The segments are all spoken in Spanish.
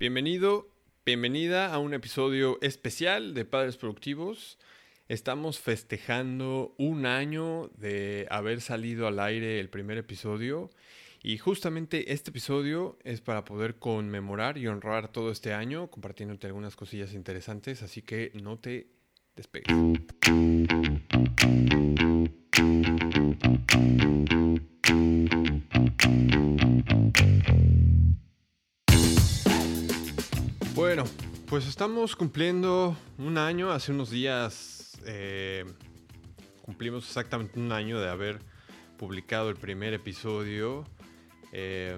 Bienvenido, bienvenida a un episodio especial de Padres Productivos. Estamos festejando un año de haber salido al aire el primer episodio y justamente este episodio es para poder conmemorar y honrar todo este año compartiéndote algunas cosillas interesantes, así que no te despegues. Pues estamos cumpliendo un año, hace unos días eh, cumplimos exactamente un año de haber publicado el primer episodio eh,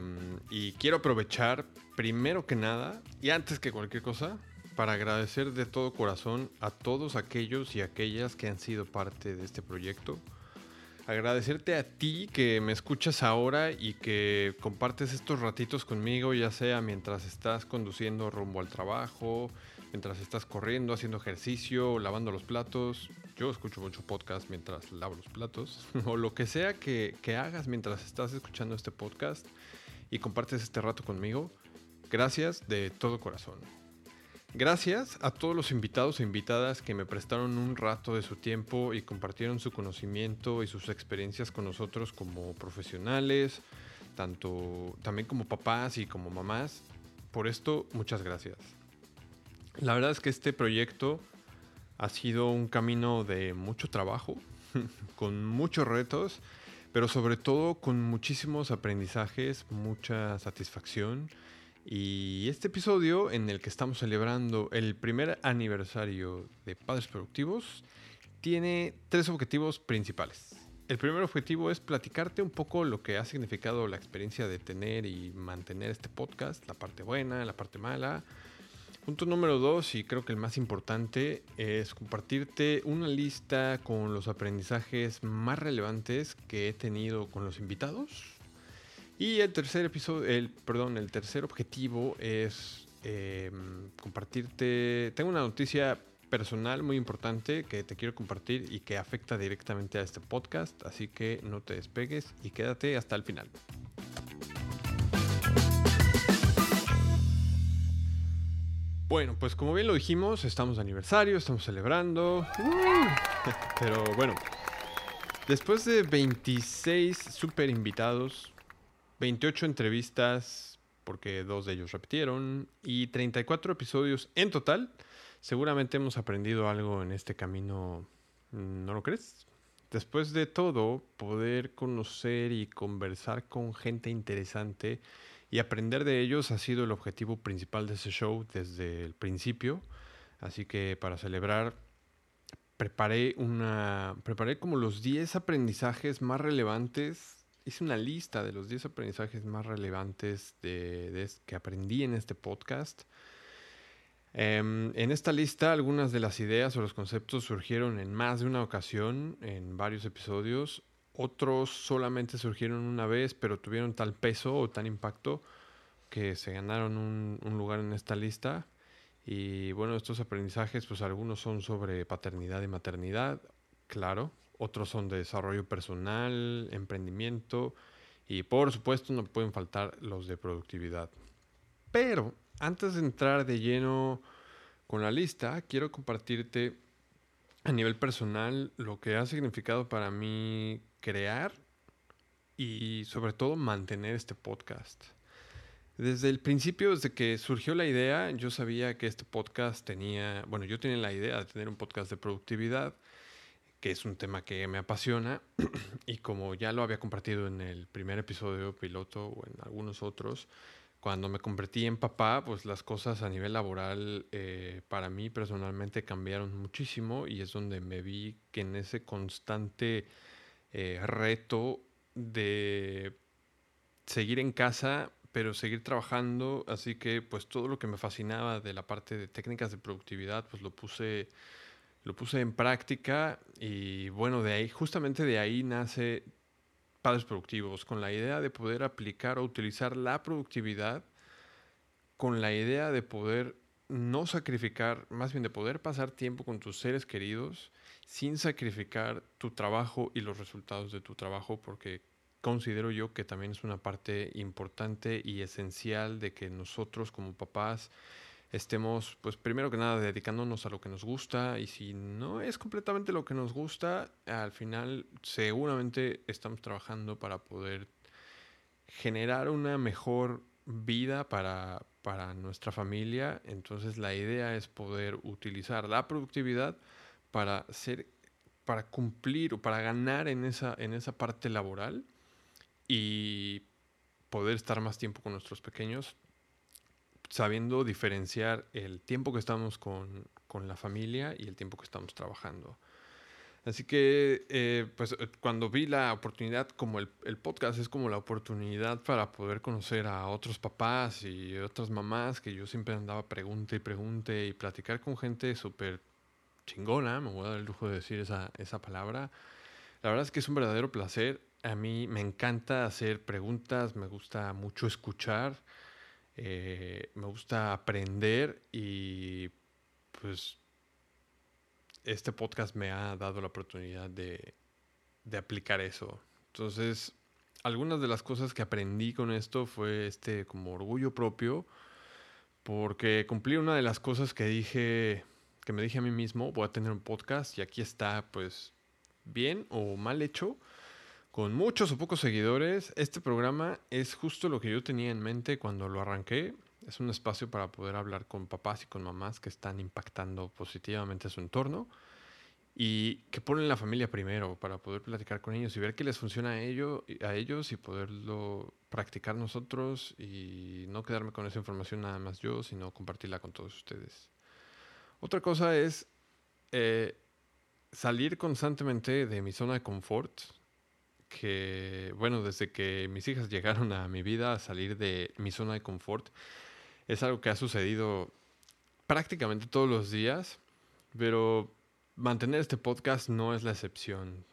y quiero aprovechar primero que nada y antes que cualquier cosa para agradecer de todo corazón a todos aquellos y aquellas que han sido parte de este proyecto agradecerte a ti que me escuchas ahora y que compartes estos ratitos conmigo, ya sea mientras estás conduciendo rumbo al trabajo, mientras estás corriendo, haciendo ejercicio, lavando los platos. Yo escucho mucho podcast mientras lavo los platos, o lo que sea que, que hagas mientras estás escuchando este podcast y compartes este rato conmigo. Gracias de todo corazón. Gracias a todos los invitados e invitadas que me prestaron un rato de su tiempo y compartieron su conocimiento y sus experiencias con nosotros como profesionales, tanto también como papás y como mamás. Por esto, muchas gracias. La verdad es que este proyecto ha sido un camino de mucho trabajo, con muchos retos, pero sobre todo con muchísimos aprendizajes, mucha satisfacción y este episodio en el que estamos celebrando el primer aniversario de Padres Productivos tiene tres objetivos principales. El primer objetivo es platicarte un poco lo que ha significado la experiencia de tener y mantener este podcast, la parte buena, la parte mala. Punto número dos, y creo que el más importante, es compartirte una lista con los aprendizajes más relevantes que he tenido con los invitados y el tercer episodio, el, perdón, el tercer objetivo es em, compartirte. Tengo una noticia personal muy importante que te quiero compartir y que afecta directamente a este podcast, así que no te despegues y quédate hasta el final. Bueno, pues como bien lo dijimos, estamos de aniversario, estamos celebrando. Pero bueno, después de 26 super invitados, 28 entrevistas, porque dos de ellos repitieron, y 34 episodios en total. Seguramente hemos aprendido algo en este camino, ¿no lo crees? Después de todo, poder conocer y conversar con gente interesante y aprender de ellos ha sido el objetivo principal de ese show desde el principio. Así que para celebrar preparé una preparé como los 10 aprendizajes más relevantes hice una lista de los 10 aprendizajes más relevantes de, que aprendí en este podcast. Em, en esta lista algunas de las ideas o los conceptos surgieron en más de una ocasión, en varios episodios. Otros solamente surgieron una vez, pero tuvieron tal peso o tal impacto que se ganaron un, un lugar en esta lista. Y bueno, estos aprendizajes, pues algunos son sobre paternidad y maternidad, claro, otros son de desarrollo personal, emprendimiento y por supuesto no pueden faltar los de productividad. Pero antes de entrar de lleno con la lista, quiero compartirte a nivel personal lo que ha significado para mí crear y sobre todo mantener este podcast. Desde el principio, desde que surgió la idea, yo sabía que este podcast tenía, bueno, yo tenía la idea de tener un podcast de productividad que es un tema que me apasiona y como ya lo había compartido en el primer episodio piloto o en algunos otros, cuando me convertí en papá, pues las cosas a nivel laboral eh, para mí personalmente cambiaron muchísimo y es donde me vi que en ese constante eh, reto de seguir en casa, pero seguir trabajando, así que pues todo lo que me fascinaba de la parte de técnicas de productividad, pues lo puse lo puse en práctica y bueno, de ahí, justamente de ahí nace Padres Productivos, con la idea de poder aplicar o utilizar la productividad, con la idea de poder no sacrificar, más bien de poder pasar tiempo con tus seres queridos sin sacrificar tu trabajo y los resultados de tu trabajo, porque considero yo que también es una parte importante y esencial de que nosotros como papás estemos, pues primero que nada, dedicándonos a lo que nos gusta y si no es completamente lo que nos gusta, al final seguramente estamos trabajando para poder generar una mejor vida para, para nuestra familia. Entonces la idea es poder utilizar la productividad para ser para cumplir o para ganar en esa, en esa parte laboral y poder estar más tiempo con nuestros pequeños, sabiendo diferenciar el tiempo que estamos con, con la familia y el tiempo que estamos trabajando. Así que, eh, pues eh, cuando vi la oportunidad, como el, el, podcast es como la oportunidad para poder conocer a otros papás y otras mamás, que yo siempre andaba pregunte y pregunte y platicar con gente súper chingona, me voy a dar el lujo de decir esa, esa palabra. La verdad es que es un verdadero placer. A mí me encanta hacer preguntas, me gusta mucho escuchar, eh, me gusta aprender y pues este podcast me ha dado la oportunidad de, de aplicar eso. Entonces, algunas de las cosas que aprendí con esto fue este como orgullo propio, porque cumplí una de las cosas que dije que me dije a mí mismo, voy a tener un podcast y aquí está pues bien o mal hecho, con muchos o pocos seguidores. Este programa es justo lo que yo tenía en mente cuando lo arranqué. Es un espacio para poder hablar con papás y con mamás que están impactando positivamente su entorno y que ponen la familia primero para poder platicar con ellos y ver qué les funciona a, ello, a ellos y poderlo practicar nosotros y no quedarme con esa información nada más yo, sino compartirla con todos ustedes. Otra cosa es eh, salir constantemente de mi zona de confort, que bueno, desde que mis hijas llegaron a mi vida, a salir de mi zona de confort, es algo que ha sucedido prácticamente todos los días, pero mantener este podcast no es la excepción.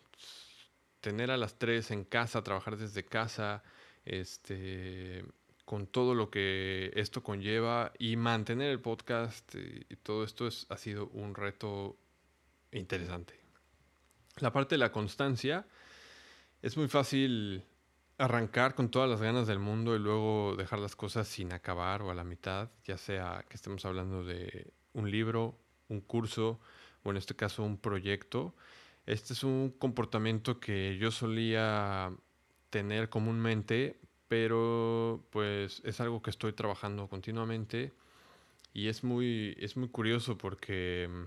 Tener a las tres en casa, trabajar desde casa, este, con todo lo que esto conlleva y mantener el podcast y, todo esto es, ha sido un reto interesante. La parte de la constancia es muy fácil arrancar con todas las ganas del mundo y luego dejar las cosas sin acabar o a la mitad, ya sea que estemos hablando de un libro, un curso o en este caso un proyecto. Este es un comportamiento que yo solía tener comúnmente, pero pues es algo que estoy trabajando continuamente y es muy, es muy curioso porque, mm,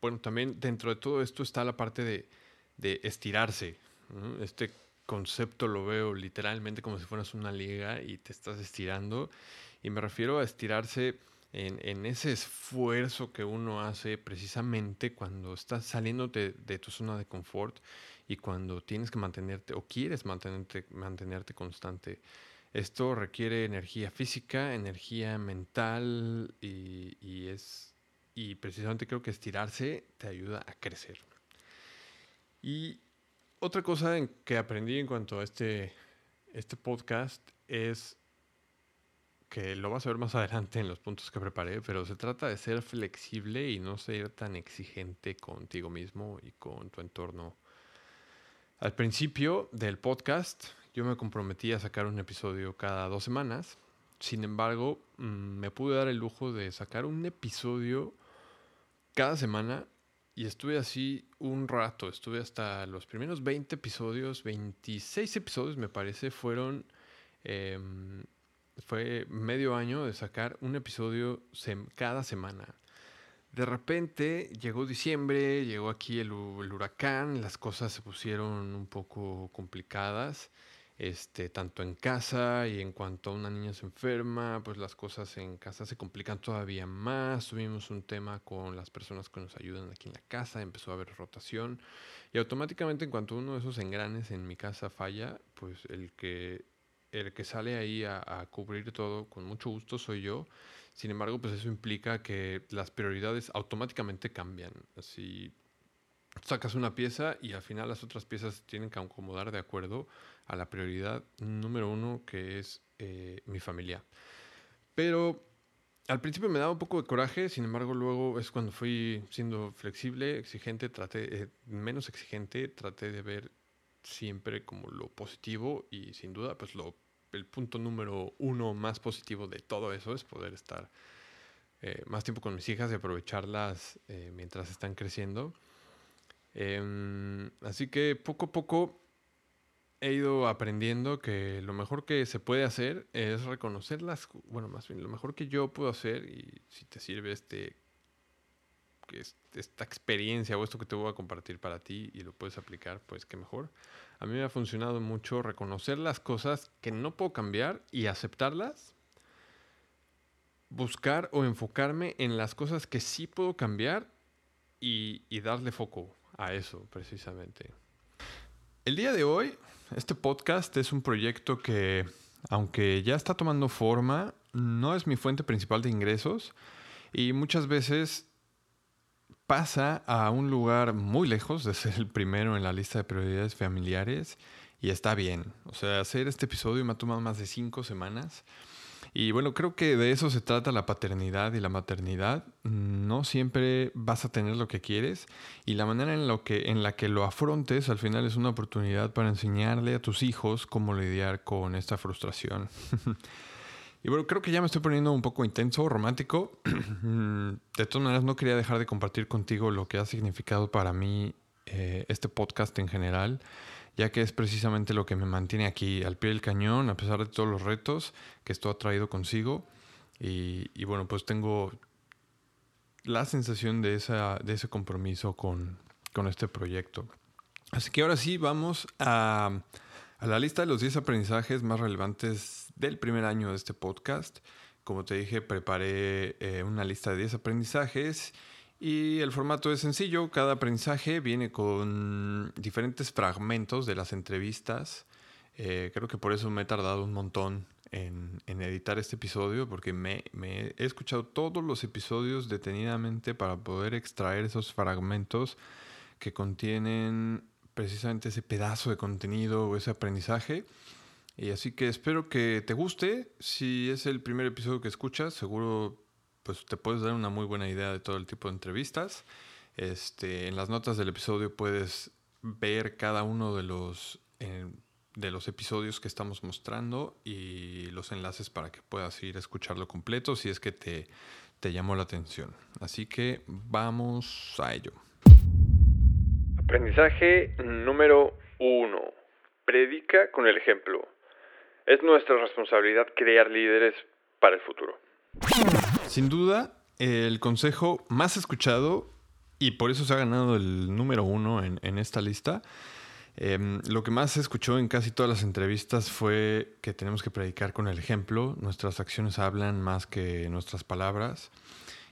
bueno, también dentro de todo esto está la parte de, de estirarse. Este concepto lo veo literalmente como si fueras una liga y te estás estirando y me refiero a estirarse en, en ese esfuerzo que uno hace precisamente cuando estás saliendo de, tu zona de confort y cuando tienes que mantenerte o quieres mantenerte, mantenerte constante. Esto requiere energía física, energía mental y, es y precisamente creo que estirarse te ayuda a crecer. Y otra cosa que aprendí en cuanto a este, este podcast es que lo vas a ver más adelante en los puntos que preparé, pero se trata de ser flexible y no ser tan exigente contigo mismo y con tu entorno al principio del podcast yo me comprometí a sacar un episodio cada dos semanas. Sin embargo, mm, me pude dar el lujo de sacar un episodio cada semana y estuve así un rato. Estuve hasta los primeros 20 episodios, 26 episodios me parece, fueron... Em, fue medio año de sacar un episodio cada semana. De repente llegó diciembre, llegó aquí el, huracán, las cosas se pusieron un poco complicadas, este, tanto en casa y en cuanto a una niña se enferma, pues las cosas en casa se complican todavía más. Tuvimos un tema con las personas que nos ayudan aquí en la casa, empezó a haber rotación y automáticamente en cuanto uno de esos engranes en mi casa falla, pues el que, el que sale ahí a, cubrir todo con mucho gusto soy yo sin embargo, pues eso implica que las prioridades automáticamente cambian. Si sacas una pieza y al final las otras piezas tienen que acomodar de acuerdo a la prioridad número uno que es eh, mi familia. Pero al principio me daba un poco de coraje, sin embargo luego es cuando fui siendo flexible, exigente, traté, eh, menos exigente, traté de ver siempre como lo positivo y sin duda, pues lo, el punto número uno más positivo de todo eso es poder estar eh, más tiempo con mis hijas y aprovecharlas eh, mientras están creciendo. Em, así que poco a poco he ido aprendiendo que lo mejor que se puede hacer es reconocerlas, bueno, más bien lo mejor que yo puedo hacer y si te sirve este esta experiencia o esto que te voy a compartir para ti y lo puedes aplicar, pues qué mejor. A mí me ha funcionado mucho reconocer las cosas que no puedo cambiar y aceptarlas. Buscar o enfocarme en las cosas que sí puedo cambiar y, y darle foco a eso precisamente. El día de hoy, este podcast es un proyecto que, aunque ya está tomando forma, no es mi fuente principal de ingresos y muchas veces pasa a un lugar muy lejos de ser el primero en la lista de prioridades familiares y está bien. O sea, hacer este episodio me ha tomado más de cinco semanas. Y bueno, creo que de eso se trata la paternidad y la maternidad. No siempre vas a tener lo que quieres y la manera en, lo que, en la que lo afrontes al final es una oportunidad para enseñarle a tus hijos cómo lidiar con esta frustración. Y bueno, creo que ya me estoy poniendo un poco intenso, romántico. de todas maneras, no quería dejar de compartir contigo lo que ha significado para mí eh, este podcast en general, ya que es precisamente lo que me mantiene aquí al pie del cañón, a pesar de todos los retos que esto ha traído consigo. Y, bueno, pues tengo la sensación de, esa, de ese compromiso con, con este proyecto. Así que ahora sí, vamos a a la lista de los 10 aprendizajes más relevantes del primer año de este podcast. Como te dije, preparé eh, una lista de 10 aprendizajes y el formato es sencillo. Cada aprendizaje viene con diferentes fragmentos de las entrevistas. Eh, creo que por eso me he tardado un montón en, editar este episodio, porque me, he escuchado todos los episodios detenidamente para poder extraer esos fragmentos que contienen precisamente ese pedazo de contenido o ese aprendizaje. Y así que espero que te guste. Si es el primer episodio que escuchas, seguro pues te puedes dar una muy buena idea de todo el tipo de entrevistas. Este, en las notas del episodio puedes ver cada uno de los, de los episodios que estamos mostrando y los enlaces para que puedas ir a escucharlo completo si es que te, te llamó la atención. Así que vamos a ello. Aprendizaje número uno. Predica con el ejemplo. Es nuestra responsabilidad crear líderes para el futuro. Sin duda, el consejo más escuchado, y por eso se ha ganado el número uno en, esta lista, em, lo que más se escuchó en casi todas las entrevistas fue que tenemos que predicar con el ejemplo. Nuestras acciones hablan más que nuestras palabras.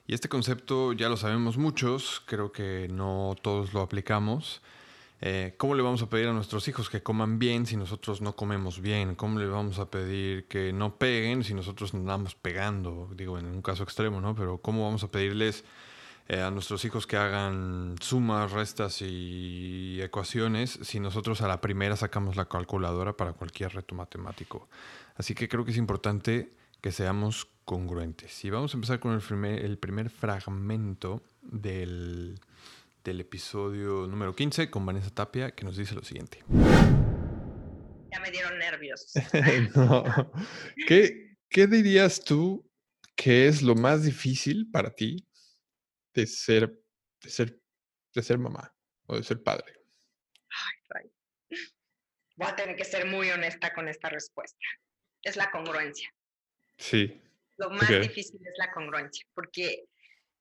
Y este concepto ya lo sabemos muchos, creo que no todos lo aplicamos. Eh, ¿Cómo le vamos a pedir a nuestros hijos que coman bien si nosotros no comemos bien? ¿Cómo le vamos a pedir que no peguen si nosotros nos andamos pegando? Digo, en un caso extremo, ¿no? Pero ¿cómo vamos a pedirles eh, a nuestros hijos que hagan sumas, restas y ecuaciones si nosotros a la primera sacamos la calculadora para cualquier reto matemático? Así que creo que es importante que seamos congruentes. Y vamos a empezar con el primer, el primer fragmento del, del episodio número 15 con Vanessa Tapia, que nos dice lo siguiente. Ya me dieron nervios. ¿Qué, ¿Qué dirías tú que es lo más difícil para ti de ser, de ser, de ser mamá o de ser padre? Ay, Voy a tener que ser muy honesta con esta respuesta. Es la congruencia. Sí. Lo más difícil es la congruencia, porque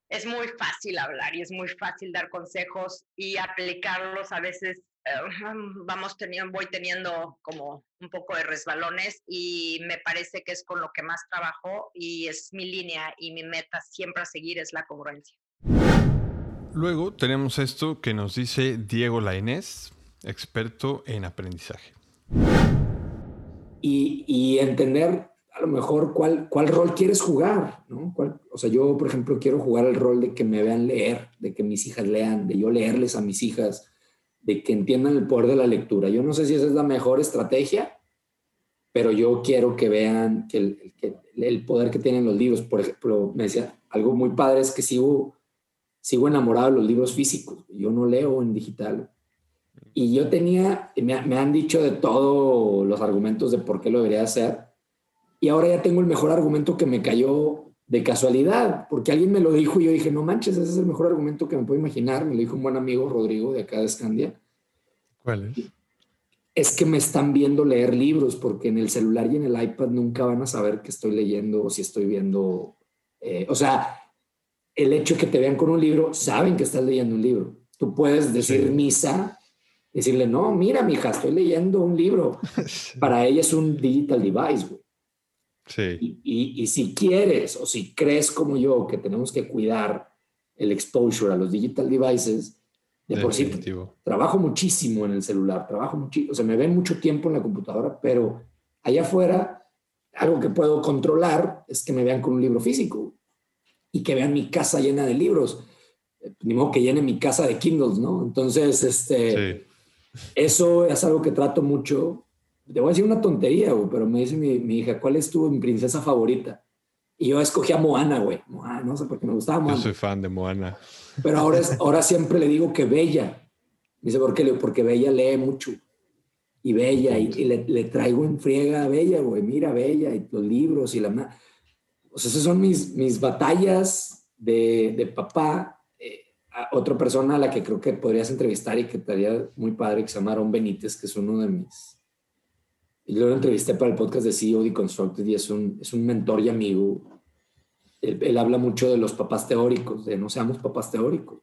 es muy fácil hablar y es muy fácil dar consejos y aplicarlos. A veces eh, vamos teniendo, voy teniendo como un poco de resbalones y me parece que es con lo que más trabajo y es mi línea y mi meta siempre a seguir es la congruencia. Luego tenemos esto que nos dice Diego Lainés, experto en aprendizaje. Y, y entender a lo mejor cuál, cuál rol quieres jugar, ¿no? o sea, yo, por ejemplo, quiero jugar el rol de que me vean leer, de que mis hijas lean, de yo leerles a mis hijas, de que entiendan el poder de la lectura. Yo no sé si esa es la mejor estrategia, pero yo quiero que vean que el, que el poder que tienen los libros. Por ejemplo, me decía, algo muy padre es que sigo, sigo enamorado de los libros físicos. Yo no leo en digital. y yo tenía, me, me, han dicho de todos los argumentos de por qué lo debería hacer. Y ahora ya tengo el mejor argumento que me cayó de casualidad, porque alguien me lo dijo y yo dije, no manches, ese es el mejor argumento que me puedo imaginar. Me lo dijo un buen amigo, Rodrigo, de acá de Escandia. ¿Cuál es? Es que me están viendo leer libros, porque en el celular y en el iPad nunca van a saber que estoy leyendo o si estoy viendo. Eh, o sea, el hecho de que te vean con un libro, saben que estás leyendo un libro. Tú puedes decir misa, decirle, no, mira, mija, estoy leyendo un libro. Para ella es un digital device, güey. Sí. Y, si quieres o si crees como yo que tenemos que cuidar el exposure a los digital devices, de por sí trabajo muchísimo en el celular, trabajo muchísimo, o sea, me ven mucho tiempo en la computadora, pero allá afuera, algo que puedo controlar es que me vean con un libro físico y que vean mi casa llena de libros. Ni modo que llene mi casa de Kindles, ¿no? Entonces, este, eso es algo que trato mucho te voy a decir una tontería, güey, pero me dice mi, mi, hija, ¿cuál es tu princesa favorita? Y yo escogí a Moana, güey. Moana, no sé por qué me gustaba Moana. Yo soy fan de Moana. Pero ahora, es, ahora siempre le digo que Bella. Dice, ¿por qué? Porque Bella lee mucho. Y Bella, y, le, le, traigo en friega a Bella, güey. Mira, Bella, y los libros y la... O sea, esas son mis, mis batallas de, de papá. Eh, otra persona a la que creo que podrías entrevistar y que estaría muy padre, que se llama Aaron Benítez, que es uno de mis y luego lo entrevisté para el podcast de CEO Deconstructed y es un, es un mentor y amigo. Él, habla mucho de los papás teóricos, de no seamos papás teóricos.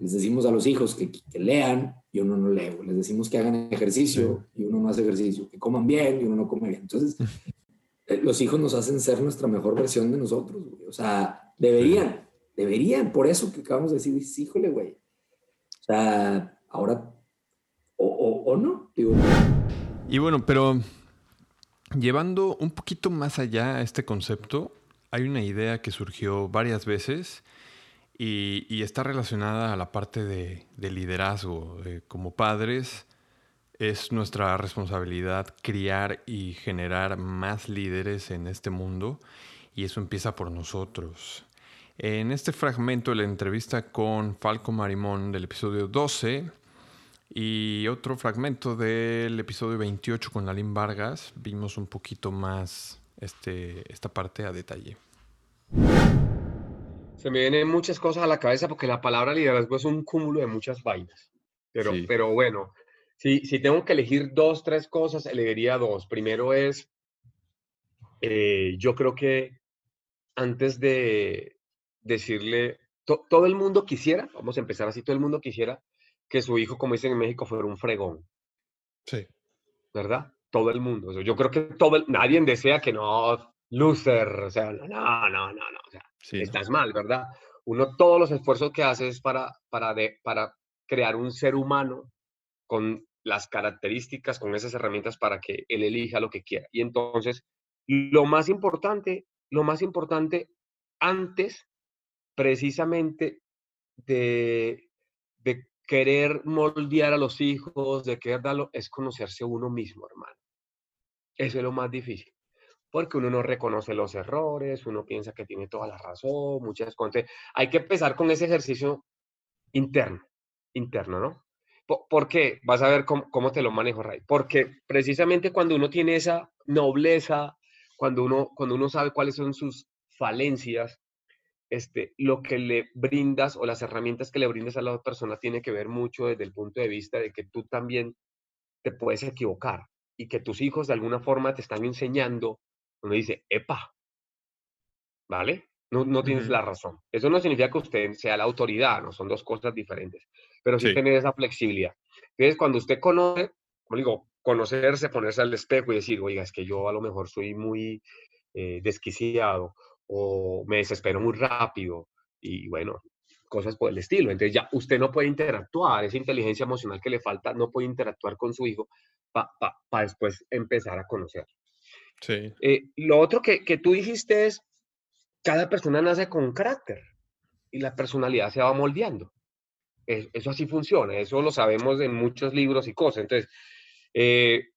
les decimos a los hijos que, que, lean y uno no lee. Les decimos que hagan ejercicio y uno no hace ejercicio. Que coman bien y uno no come bien. Entonces, eh, los hijos nos hacen ser nuestra mejor versión de nosotros. O sea, deberían, deberían. Por eso que acabamos de decir, híjole, güey. O sea, ahora, o, o, o no. Digo. Y bueno, pero Llevando un poquito más allá este concepto, hay una idea que surgió varias veces y, está relacionada a la parte de, liderazgo. como padres, es nuestra responsabilidad criar y generar más líderes en este mundo y eso empieza por nosotros. En este fragmento de la entrevista con Falco Marimón del episodio 12, y otro fragmento del episodio 28 con Lalín Vargas, vimos un poquito más este, esta parte a detalle. Se me vienen muchas cosas a la cabeza porque la palabra liderazgo es un cúmulo de muchas vainas. Pero, pero bueno, si, si tengo que elegir dos, tres cosas, elegiría dos. Primero es, eh, yo creo que antes de decirle, todo el mundo quisiera, vamos a empezar así, todo el mundo quisiera que su hijo, como dicen en México, fuera un fregón. Sí. ¿Verdad? Todo el mundo. Yo creo que todo nadie desea que no, loser, o sea, no, no, no, no, o sea, estás mal, ¿verdad? Uno, todos los esfuerzos que hace es para, para, de, para crear un ser humano con las características, con esas herramientas para que él elija lo que quiera. Y entonces, lo más importante, lo más importante antes precisamente de, de querer moldear a los hijos, de querer darlo, es conocerse uno mismo, hermano. Eso es lo más difícil. Porque uno no reconoce los errores, uno piensa que tiene toda la razón, muchas cosas. Hay que empezar con ese ejercicio interno, interno, ¿no? ¿Por, qué? Vas a ver cómo, te lo manejo, Ray. Porque precisamente cuando uno tiene esa nobleza, cuando uno, cuando uno sabe cuáles son sus falencias, este, lo que le brindas o las herramientas que le brindas a la otra persona tiene que ver mucho desde el punto de vista de que tú también te puedes equivocar y que tus hijos de alguna forma te están enseñando, uno dice, epa, ¿vale? No, no tienes la razón. Eso no significa que usted sea la autoridad, no son dos cosas diferentes, pero sí, tener esa flexibilidad. Entonces, cuando usted conoce, como digo, conocerse, ponerse al espejo y decir, oiga, es que yo a lo mejor soy muy eh, desquiciado o me desespero muy rápido y bueno, cosas por el estilo. Entonces ya usted no puede interactuar, esa inteligencia emocional que le falta, no puede interactuar con su hijo para después empezar a conocer. Sí. Eh, lo otro que, que tú dijiste es, cada persona nace con un carácter y la personalidad se va moldeando. Eso así funciona, eso lo sabemos en muchos libros y cosas. Entonces, eh,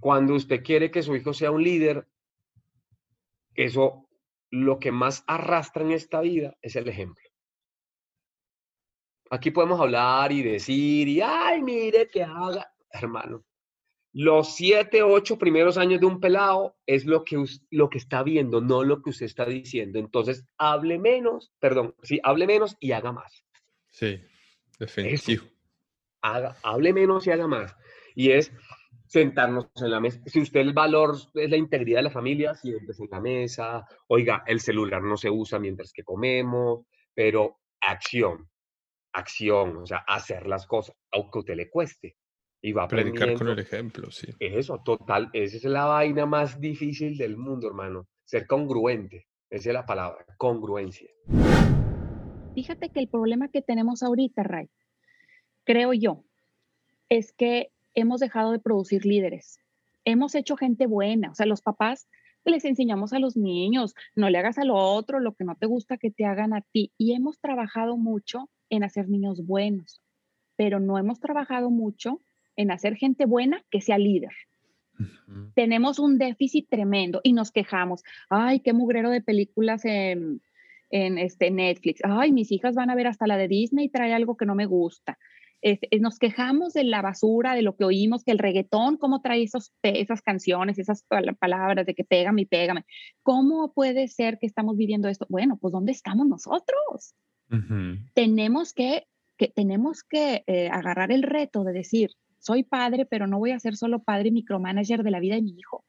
cuando usted quiere que su hijo sea un líder, eso lo que más arrastra en esta vida es el ejemplo. aquí podemos hablar y decir, y ay, mire que haga, hermano. Los siete, ocho primeros años de un pelado es lo que, lo que está viendo, no lo que usted está diciendo. Entonces, hable menos, perdón, sí, hable menos y haga más. Sí, definitivo. Haga, hable menos y haga más. Y es sentarnos en la mesa. Si usted el valor es la integridad de la familia, siéntese en la mesa. Oiga, el celular no se usa mientras que comemos, pero acción, acción, o sea, hacer las cosas, aunque a usted le cueste. Y va a Predicar con el ejemplo, sí. Eso, total, esa es la vaina más difícil del mundo, hermano. Ser congruente, esa es la palabra, congruencia. Fíjate que el problema que tenemos ahorita, Ray, creo yo, es que hemos dejado de producir líderes. Hemos hecho gente buena, o sea, los papás les enseñamos a los niños, no le hagas a lo otro lo que no te gusta que te hagan a ti. Y hemos trabajado mucho en hacer niños buenos, pero no hemos trabajado mucho en hacer gente buena que sea líder. Tenemos un déficit tremendo y nos quejamos. Ay, qué mugrero de películas en, en este Netflix. Ay, mis hijas van a ver hasta la de Disney y trae algo que no me gusta. Nos quejamos de la basura, de lo que oímos, que el reggaetón, cómo trae esos, esas canciones, esas palabras de que pégame y pégame. ¿Cómo puede ser que estamos viviendo esto? Bueno, pues ¿dónde estamos nosotros? Tenemos que, que, tenemos que eh, agarrar el reto de decir, soy padre, pero no voy a ser solo padre micromanager de la vida de mi hijo.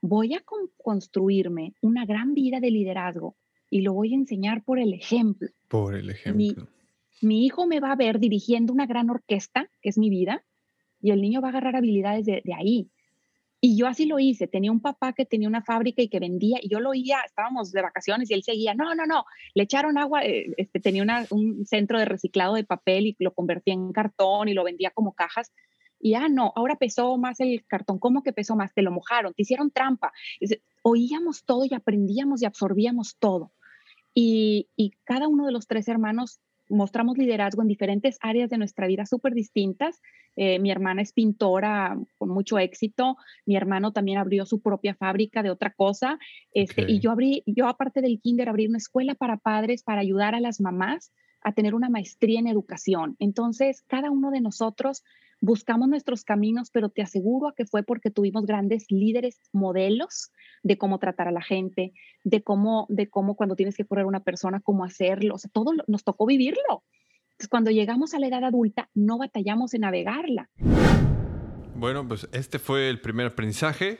Voy a construirme una gran vida de liderazgo y lo voy a enseñar por el ejemplo. Por el ejemplo. Mi, hijo me va a ver dirigiendo una gran orquesta, que es mi vida, y el niño va a agarrar habilidades de, de ahí. Y yo así lo hice. Tenía un papá que tenía una fábrica y que vendía, y yo lo oía, estábamos de vacaciones y él seguía, no, no, no, le echaron agua, eh, este, tenía un centro de reciclado de papel y lo convertía en cartón y lo vendía como cajas y ah, no, ahora pesó más el cartón, ¿cómo que pesó más? Te lo mojaron, te hicieron trampa. Oíamos todo y aprendíamos y absorbíamos todo. Y, cada uno de los tres hermanos mostramos liderazgo en diferentes áreas de nuestra vida súper distintas. Eh, mi hermana es pintora con mucho éxito, mi hermano también abrió su propia fábrica de otra cosa, este, y yo abrí, yo aparte del kinder, abrí una escuela para padres para ayudar a las mamás a tener una maestría en educación. Entonces, cada uno de nosotros buscamos nuestros caminos, pero te aseguro que fue porque tuvimos grandes líderes, modelos de cómo tratar a la gente, de cómo, de cómo cuando tienes que correr una persona, cómo hacerlo, o sea, todo nos tocó vivirlo. Entonces, cuando llegamos a la edad adulta, no batallamos en navegarla. Bueno, pues este fue el primer aprendizaje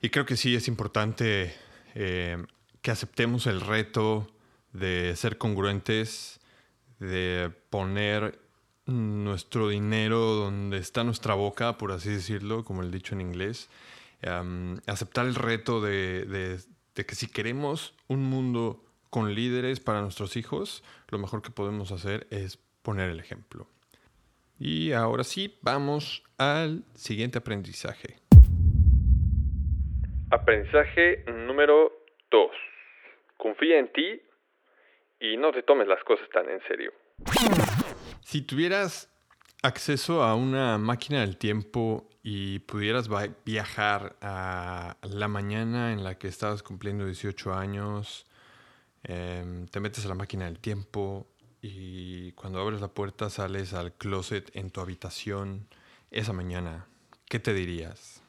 y creo que sí es importante eh, que aceptemos el reto de ser congruentes, de poner nuestro dinero donde está nuestra boca, por así decirlo, como el dicho en inglés. aceptar el reto de, que si queremos un mundo con líderes para nuestros hijos, lo mejor que podemos hacer es poner el ejemplo. Y ahora sí, vamos al siguiente aprendizaje. Aprendizaje número 2. Confía en ti y no te tomes las cosas tan en serio. Si tuvieras acceso a una máquina del tiempo y pudieras viajar a la mañana en la que estabas cumpliendo 18 años, em, te metes a la máquina del tiempo y cuando abres la puerta sales al closet en tu habitación esa mañana, ¿qué te dirías?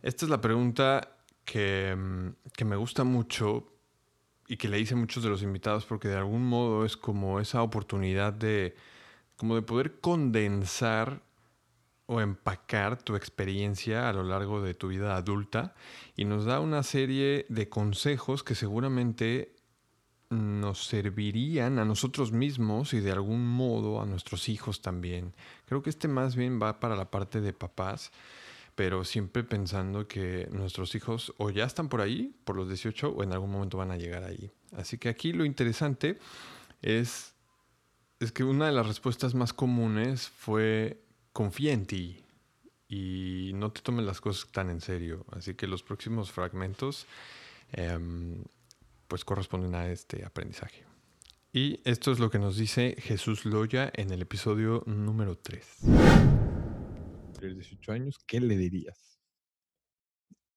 Esta es la pregunta que, em, que me gusta mucho y que le hice a muchos de los invitados porque de algún modo es como esa oportunidad de, como de poder condensar o empacar tu experiencia a lo largo de tu vida adulta y nos da una serie de consejos que seguramente nos servirían a nosotros mismos y de algún modo a nuestros hijos también. Creo que este más bien va para la parte de papás pero siempre pensando que nuestros hijos o ya están por ahí, por los 18, o en algún momento van a llegar ahí. Así que aquí lo interesante es, es que una de las respuestas más comunes fue confía en ti y no te tomes las cosas tan en serio. Así que los próximos fragmentos em, pues corresponden a este aprendizaje. Y esto es lo que nos dice Jesús Loya en el episodio número 3. 18 años, ¿qué le dirías?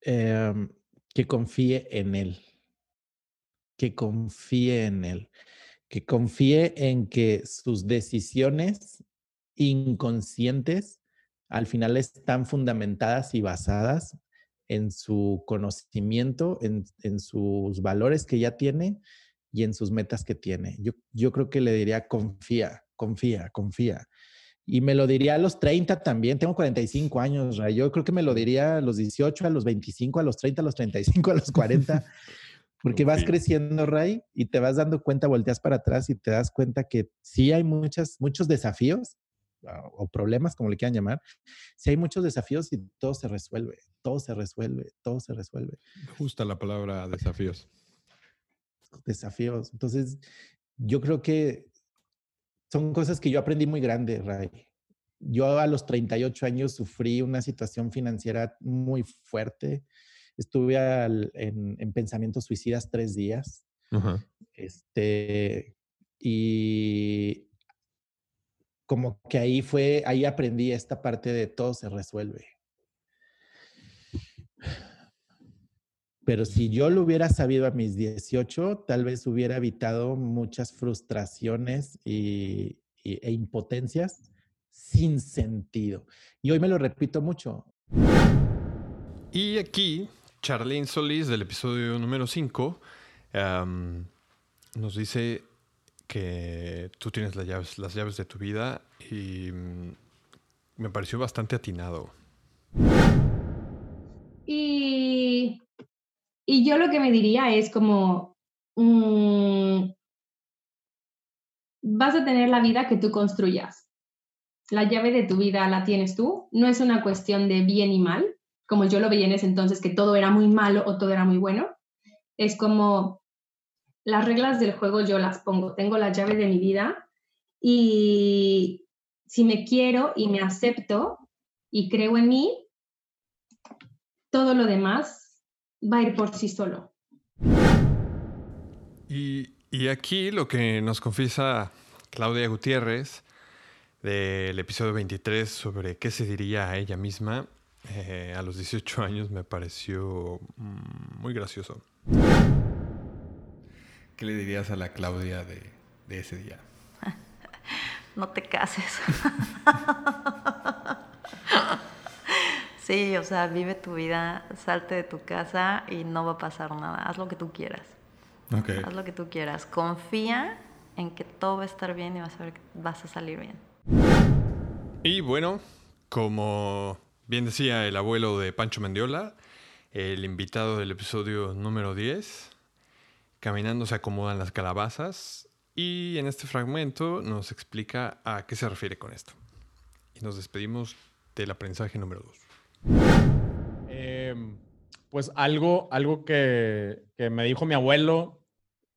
Em, que confíe en él. Que confíe en él. que confíe en que sus decisiones inconscientes al final están fundamentadas y basadas en su conocimiento, en, sus valores que ya tiene y en sus metas que tiene. Yo, yo creo que le diría confía, confía, confía. Y me lo diría a los 30 también. Tengo 45 años, Ray. Yo creo que me lo diría a los 18, a los 25, a los 30, a los 35, a los 40. Porque vas creciendo, Ray, y te vas dando cuenta, volteas para atrás y te das cuenta que sí hay muchas, muchos desafíos ah, o problemas, como le quieran llamar. Sí hay muchos desafíos y todo se resuelve, todo se resuelve, todo se resuelve. Me gusta la palabra desafíos. Desafíos. Entonces, yo creo que son cosas que yo aprendí muy grande, Ray. Yo a los 38 años sufrí una situación financiera muy fuerte. Estuve en, pensamientos suicidas tres días. Este, y como que ahí fue, ahí aprendí esta parte de todo se resuelve. Pero si yo lo hubiera sabido a mis 18, tal vez hubiera evitado muchas frustraciones y, e impotencias sin sentido. Y hoy me lo repito mucho. Y aquí, Charlene Solís del episodio número 5 nos dice que tú tienes las llaves, las llaves de tu vida y mm, me pareció bastante atinado. Y yo lo que me diría es como, mm, vas a tener la vida que tú construyas. La llave de tu vida la tienes tú. No es una cuestión de bien y mal, como yo lo veía en ese entonces, que todo era muy malo o todo era muy bueno. Es como las reglas del juego yo las pongo. Tengo la llave de mi vida y si me quiero y me acepto y creo en mí, todo lo demás va a ir por sí solo. Y, aquí lo que nos confiesa Claudia Gutiérrez del episodio 23 sobre qué se diría a ella misma eh, a los 18 años me pareció mm, muy gracioso. ¿Qué le dirías a la Claudia de, de ese día? No te cases. Sí, o sea, vive tu vida, salte de tu casa y no va a pasar nada. Haz lo que tú quieras. Okay. Haz lo que tú quieras. Confía en que todo va a estar bien y vas a ver que vas a salir bien. Y bueno, como bien decía el abuelo de Pancho Mendiola, el invitado del episodio número 10, caminando se acomodan las calabazas y en este fragmento nos explica a qué se refiere con esto. Y nos despedimos del aprendizaje número 2. Em, pues algo, algo que, me dijo mi abuelo,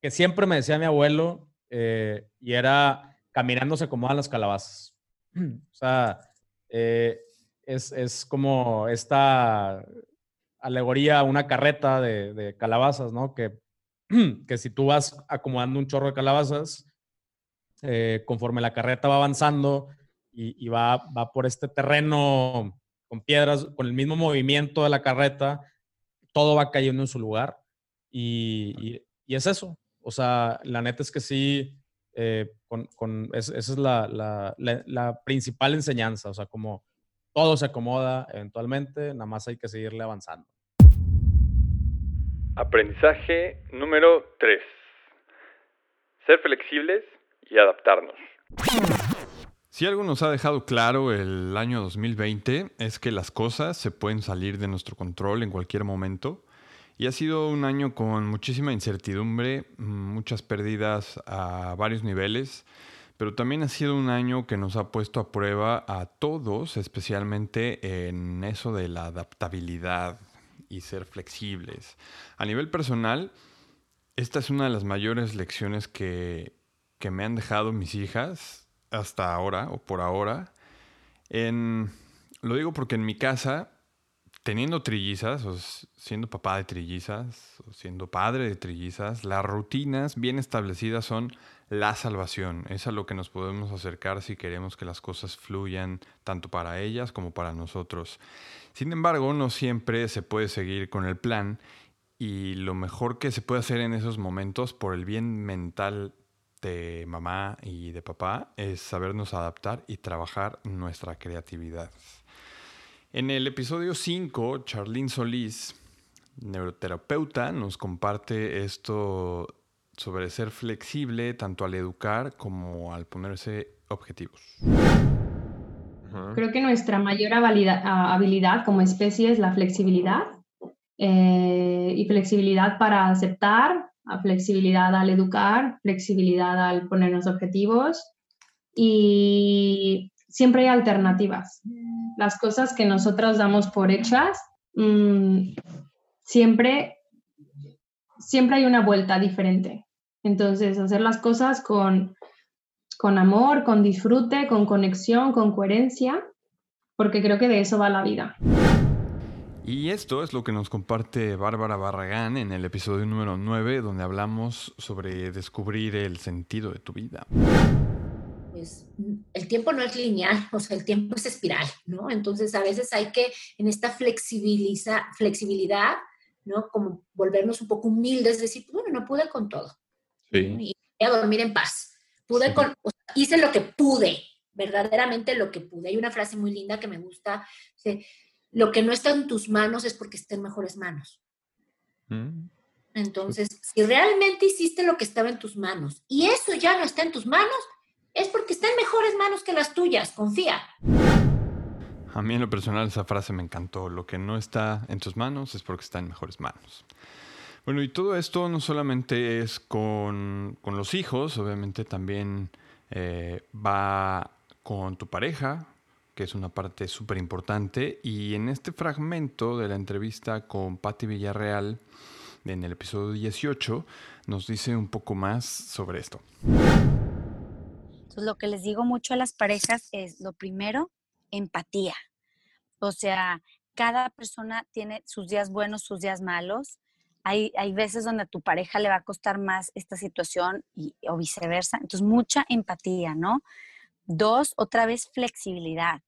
que siempre me decía mi abuelo, eh, y era caminando se acomodan las calabazas. o sea, eh, es, como esta alegoría, una carreta de, calabazas, ¿no? Que, que si tú vas acomodando un chorro de calabazas, eh, conforme la carreta va avanzando y, va, va por este terreno con piedras, con el mismo movimiento de la carreta, todo va cayendo en su lugar. Y, es eso. O sea, la neta es que sí, eh, con, esa es la, principal enseñanza. O sea, como todo se acomoda eventualmente, nada más hay que seguirle avanzando. Aprendizaje número 3. Ser flexibles y adaptarnos. Si algo nos ha dejado claro el año 2020 es que las cosas se pueden salir de nuestro control en cualquier momento y ha sido un año con muchísima incertidumbre, muchas pérdidas a varios niveles, pero también ha sido un año que nos ha puesto a prueba a todos, especialmente en eso de la adaptabilidad y ser flexibles. A nivel personal, esta es una de las mayores lecciones que, que me han dejado mis hijas hasta ahora o por ahora. En, lo digo porque en mi casa, teniendo trillizas, o siendo papá de trillizas, o siendo padre de trillizas, las rutinas bien establecidas son la salvación. Es a lo que nos podemos acercar si queremos que las cosas fluyan tanto para ellas como para nosotros. Sin embargo, no siempre se puede seguir con el plan y lo mejor que se puede hacer en esos momentos por el bien mental de mamá y de papá es sabernos adaptar y trabajar nuestra creatividad. En el episodio 5, Charlene Solís, neuroterapeuta, nos comparte esto sobre ser flexible tanto al educar como al ponerse objetivos. Creo que nuestra mayor habilidad como especie es la flexibilidad eh, y flexibilidad para aceptar, flexibilidad al educar, flexibilidad al ponernos objetivos y siempre hay alternativas. Las cosas que nosotros damos por hechas, mm, siempre, siempre hay una vuelta diferente. Entonces, hacer las cosas con, con amor, con disfrute, con conexión, con coherencia, porque creo que de eso va la vida. Y esto es lo que nos comparte Bárbara Barragán en el episodio número 9, donde hablamos sobre descubrir el sentido de tu vida. Pues, el tiempo no es lineal, o sea, el tiempo es espiral, ¿no? Entonces, a veces hay que, en esta flexibiliza, flexibilidad, ¿no? Como volvernos un poco humildes, decir, bueno, no pude con todo. Sí. Y voy a dormir en paz. Pude con, o sea, hice lo que pude, verdaderamente lo que pude. Hay una frase muy linda que me gusta, dice, lo que no está en tus manos es porque está en mejores manos. Mm. Entonces, si realmente hiciste lo que estaba en tus manos y eso ya no está en tus manos, es porque está en mejores manos que las tuyas, confía. A mí en lo personal esa frase me encantó. Lo que no está en tus manos es porque está en mejores manos. Bueno, y todo esto no solamente es con, los hijos, obviamente también eh, va con tu pareja, que es una parte súper importante. Y en este fragmento de la entrevista con Patti Villarreal, en el episodio 18, nos dice un poco más sobre esto. Entonces, lo que les digo mucho a las parejas es, lo primero, empatía. O sea, cada persona tiene sus días buenos, sus días malos. Hay, hay veces donde a tu pareja le va a costar más esta situación y, o viceversa. Entonces, mucha empatía, ¿no? Dos, otra vez flexibilidad.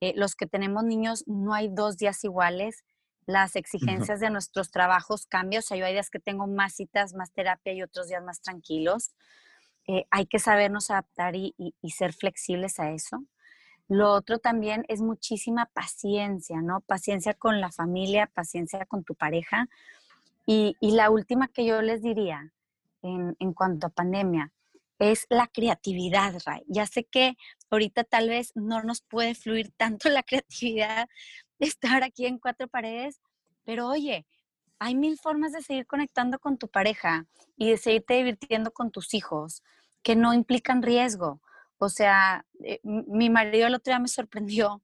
Eh, los que tenemos niños, no hay dos días iguales. Las exigencias de nuestros trabajos cambian. O sea, yo hay días que tengo más citas, más terapia y otros días más tranquilos. Eh, hay que sabernos adaptar y, ser flexibles a eso. Lo otro también es muchísima paciencia, ¿no? Paciencia con la familia, paciencia con tu pareja. Y, la última que yo les diría en, en cuanto a pandemia, es la creatividad, Ray. Ya sé que ahorita tal vez no nos puede fluir tanto la creatividad estar aquí en cuatro paredes, pero oye, hay mil formas de seguir conectando con tu pareja y de seguirte divirtiendo con tus hijos que no implican riesgo. O sea, eh, mi marido el otro día me sorprendió.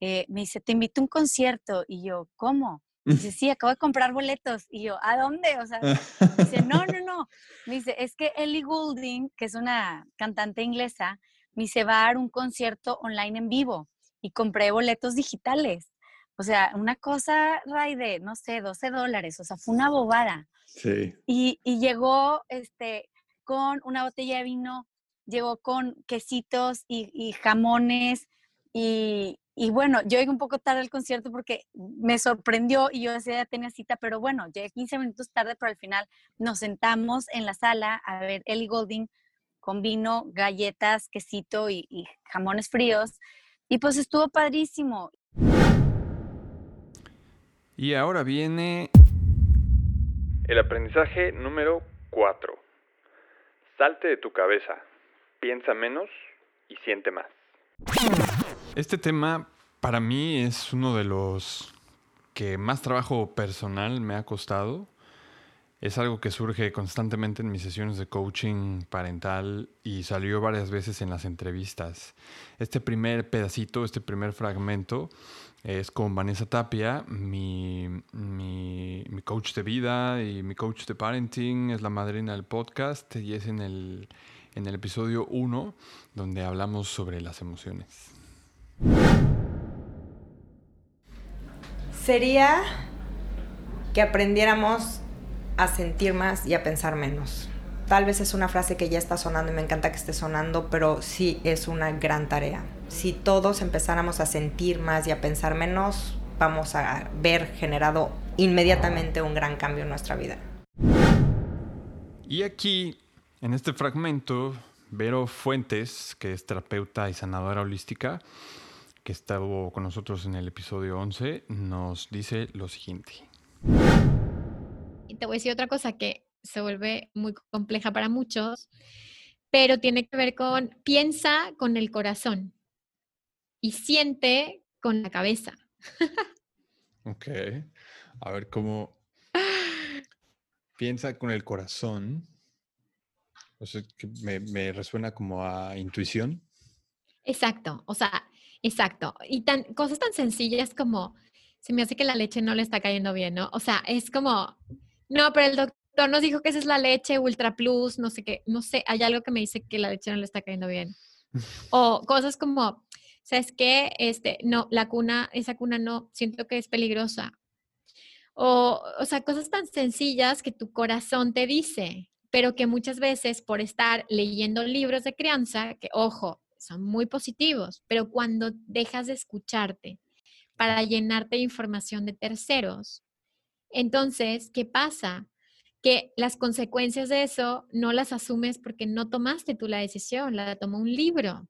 Eh, me dice, te invito a un concierto. Y yo, ¿cómo? Dice, sí, acabo de comprar boletos. Y yo, ¿a dónde? O sea, dice, no, no, no. Me dice, es que Ellie Goulding, que es una cantante inglesa, me dice, va a dar un concierto online en vivo. Y compré boletos digitales. O sea, una cosa, Ray, de, no sé, 12 dólares. O sea, fue una bobada. Sí. Y, y llegó este, con una botella de vino, llegó con quesitos y, y jamones y, y bueno, yo llegué un poco tarde al concierto porque me sorprendió y yo ya tenía cita, pero bueno, llegué 15 minutos tarde, pero al final nos sentamos en la sala a ver Ellie Golding con vino, galletas, quesito y, y jamones fríos. Y pues estuvo padrísimo. Y ahora viene el aprendizaje número 4. Salte de tu cabeza, piensa menos y siente más. Este tema para mí es uno de los que más trabajo personal me ha costado. Es algo que surge constantemente en mis sesiones de coaching parental y salió varias veces en las entrevistas. Este primer pedacito, este primer fragmento es con Vanessa Tapia, mi, mi, coach de vida y mi coach de parenting, es la madrina del podcast y es en el en el episodio 1, donde hablamos sobre las emociones. Sería que aprendiéramos a sentir más y a pensar menos. Tal vez es una frase que ya está sonando y me encanta que esté sonando, pero sí es una gran tarea. Si todos empezáramos a sentir más y a pensar menos, vamos a ver generado inmediatamente un gran cambio en nuestra vida. Y aquí En este fragmento, Vero Fuentes, que es terapeuta y sanadora holística, que estuvo con nosotros en el episodio 11, nos dice lo siguiente. Y te voy a decir otra cosa que se vuelve muy compleja para muchos, pero tiene que ver con piensa con el corazón y siente con la cabeza. ok. A ver cómo piensa con el corazón. O sea, que me, me, resuena como a intuición. Exacto, o sea, exacto. Y tan, cosas tan sencillas como, se me hace que la leche no le está cayendo bien, ¿no? O sea, es como, no, pero el doctor nos dijo que esa es la leche Ultra Plus, no sé qué, no sé, hay algo que me dice que la leche no le está cayendo bien. O cosas como, ¿sabes qué? Este, no, la cuna, esa cuna no, siento que es peligrosa. O, o sea, cosas tan sencillas que tu corazón te dice, pero que muchas veces por estar leyendo libros de crianza, que ojo, son muy positivos, pero cuando dejas de escucharte para llenarte de información de terceros, entonces, ¿qué pasa? Que las consecuencias de eso no las asumes porque no tomaste tú la decisión, la tomó un libro.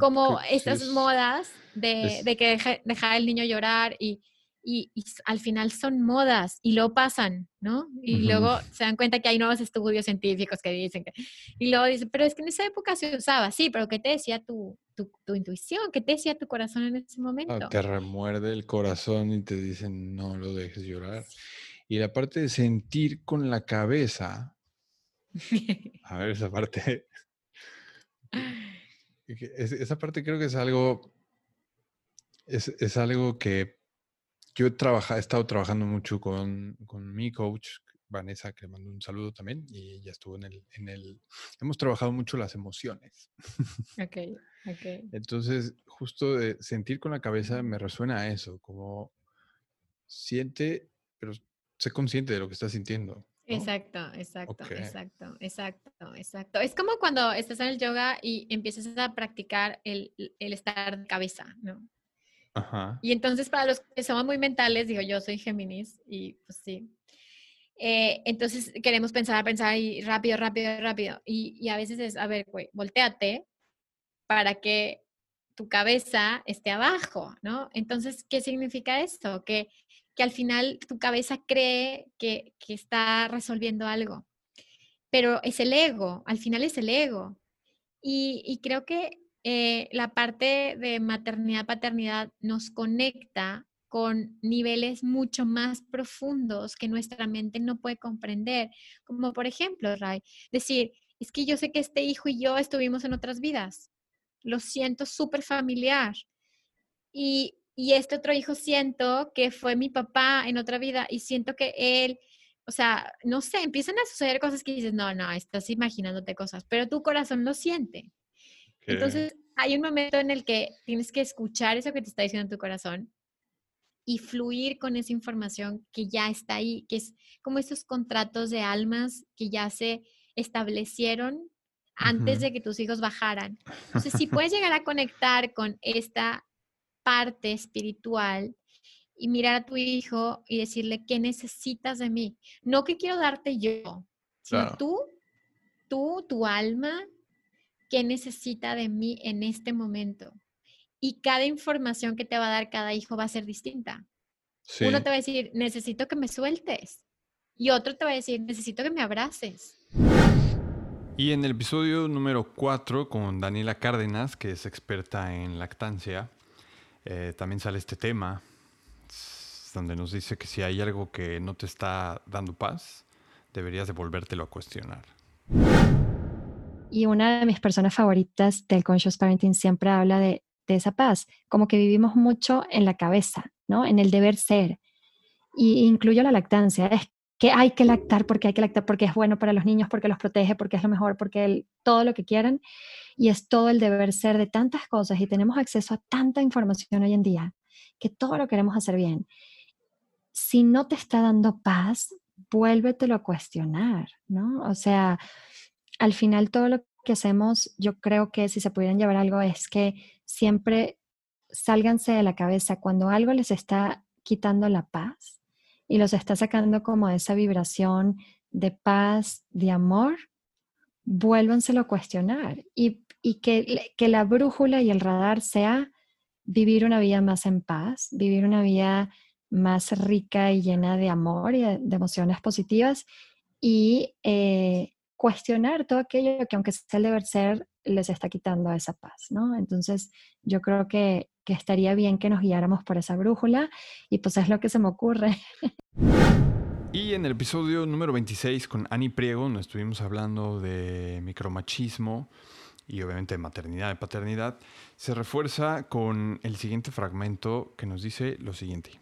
Como estas modas de, de que deja, el niño llorar y, y, al final son modas y luego pasan, ¿no? Y luego se dan cuenta que hay nuevos estudios científicos que dicen que... Y luego dicen, pero es que en esa época se usaba, sí, pero ¿qué te decía tu, tu, tu intuición? ¿Qué te decía tu corazón en ese momento? te remuerde el corazón y te dicen, no lo dejes llorar. Y la parte de sentir con la cabeza, a ver, esa parte esa parte creo que es algo, es, algo que yo he, he estado trabajando mucho con, mi coach, Vanessa, que le mando un saludo también, y ya estuvo en el, en el, hemos trabajado mucho las emociones. Ok, ok. Entonces, justo de sentir con la cabeza me resuena a eso, como siente, pero sé consciente de lo que está sintiendo. Exacto, exacto, exacto, exacto, exacto. Es como cuando estás en el yoga y empiezas a practicar el, estar de cabeza, ¿no? Ajá. Y entonces para los que somos muy mentales, digo, yo soy Géminis y pues sí. Eh, entonces queremos pensar, pensar y rápido, rápido, rápido. Y, y a veces es, a ver, güey, volteate para que tu cabeza esté abajo, ¿no? Entonces, ¿qué significa esto? Que que al final tu cabeza cree que, está resolviendo algo. Pero es el ego, al final es el ego. Y, creo que eh, la parte de maternidad, paternidad nos conecta con niveles mucho más profundos que nuestra mente no puede comprender. Como por ejemplo, Ray, decir, es que yo sé que este hijo y yo estuvimos en otras vidas. Lo siento súper familiar. Y, y este otro hijo siento que fue mi papá en otra vida y siento que él, o sea, no sé, empiezan a suceder cosas que dices, no, no, estás imaginándote cosas, pero tu corazón lo siente. Entonces, hay un momento en el que tienes que escuchar eso que te está diciendo tu corazón y fluir con esa información que ya está ahí, que es como esos contratos de almas que ya se establecieron antes de que tus hijos bajaran. Entonces, si puedes llegar a conectar con esta parte espiritual y mirar a tu hijo y decirle qué necesitas de mí. No que quiero darte yo, sino tú, tú, tu alma, qué necesita de mí en este momento. Y cada información que te va a dar cada hijo va a ser distinta. Uno te va a decir, necesito que me sueltes. Y otro te va a decir, necesito que me abraces. Y en el episodio número 4 con Daniela Cárdenas, que es experta en lactancia, eh, también sale este tema donde nos dice que si hay algo que no te está dando paz, deberías de volvértelo a cuestionar. Y una de mis personas favoritas del Conscious Parenting siempre habla de, de esa paz, como que vivimos mucho en la cabeza, ¿no? En el deber ser. Y incluyo la lactancia. Es que hay que lactar porque hay que lactar porque es bueno para los niños, porque los protege, porque es lo mejor, porque todo lo que quieran. Y es todo el deber ser de tantas cosas y tenemos acceso a tanta información hoy en día que todo lo queremos hacer bien. Si no te está dando paz, vuélvetelo a cuestionar, ¿no? O sea, al final todo lo que hacemos, yo creo que si se pudieran llevar algo es que siempre sálganse de la cabeza cuando algo les está quitando la paz y los está sacando como esa vibración de paz, de amor, vuélvanselo a cuestionar y, que, que la brújula y el radar sea vivir una vida más en paz, vivir una vida más rica y llena de amor y de, emociones positivas y eh, cuestionar todo aquello que aunque sea el deber ser, les está quitando esa paz, ¿no? Entonces yo creo que, que estaría bien que nos guiáramos por esa brújula y pues es lo que se me ocurre. Y en el episodio número 26 con Ani Priego nos estuvimos hablando de micromachismo y obviamente de maternidad y paternidad. Se refuerza con el siguiente fragmento que nos dice lo siguiente.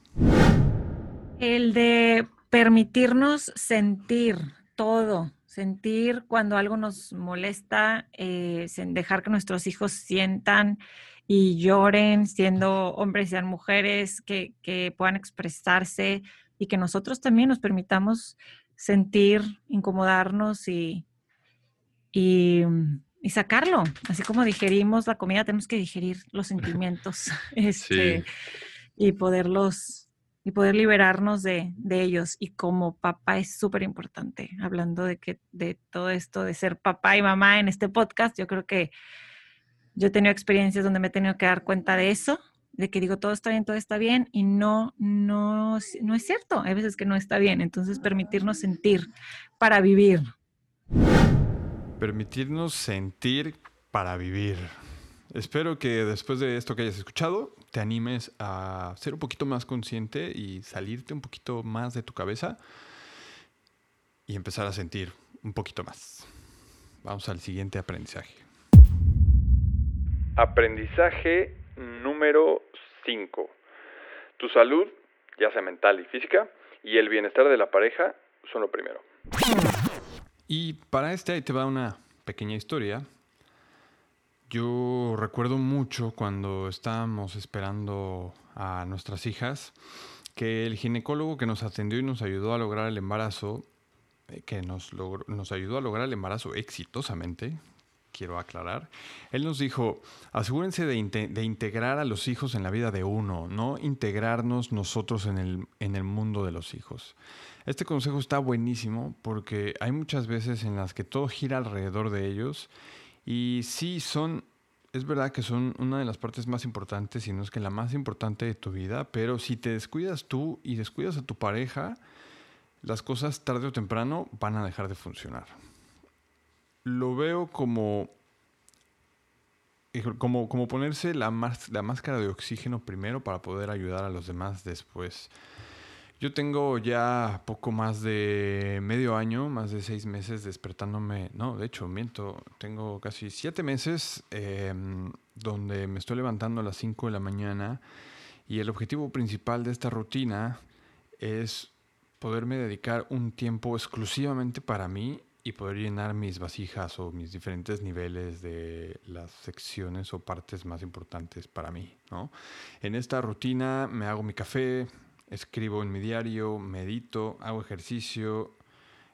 El de permitirnos sentir todo, sentir cuando algo nos molesta, eh, dejar que nuestros hijos sientan y lloren, siendo hombres y sean mujeres, que, que puedan expresarse y que nosotros también nos permitamos sentir, incomodarnos y, y, sacarlo. Así como digerimos la comida, tenemos que digerir los sentimientos este, y poderlos y poder liberarnos de, de ellos. Y como papá es súper importante, hablando de que de todo esto de ser papá y mamá en este podcast, yo creo que yo he tenido experiencias donde me he tenido que dar cuenta de eso de que digo todo está bien, todo está bien y no, no, no es cierto. Hay veces que no está bien. Entonces permitirnos sentir para vivir. Permitirnos sentir para vivir. Espero que después de esto que hayas escuchado te animes a ser un poquito más consciente y salirte un poquito más de tu cabeza y empezar a sentir un poquito más. Vamos al siguiente aprendizaje. Aprendizaje número 5. Tu salud, ya sea mental y física, y el bienestar de la pareja son lo primero. Y para este ahí te va una pequeña historia. Yo recuerdo mucho cuando estábamos esperando a nuestras hijas que el ginecólogo que nos atendió y nos ayudó a lograr el embarazo, eh, que nos, nos ayudó a lograr el embarazo exitosamente, quiero aclarar. Él nos dijo, asegúrense de, integrar a los hijos en la vida de uno, no integrarnos nosotros en el, en el mundo de los hijos. Este consejo está buenísimo porque hay muchas veces en las que todo gira alrededor de ellos y sí son, es verdad que son una de las partes más importantes, si no es que la más importante de tu vida, pero si te descuidas tú y descuidas a tu pareja, las cosas tarde o temprano van a dejar de funcionar lo veo como, como, como ponerse la, la máscara de oxígeno primero para poder ayudar a los demás después. Yo tengo ya poco más de medio año, más de seis meses despertándome, no, de hecho, miento, tengo casi siete meses em, donde me estoy levantando a las cinco de la mañana y el objetivo principal de esta rutina es poderme dedicar un tiempo exclusivamente para mí y poder llenar mis vasijas o mis diferentes niveles de las secciones o partes más importantes para mí. ¿no? En esta rutina me hago mi café, escribo en mi diario, medito, hago ejercicio.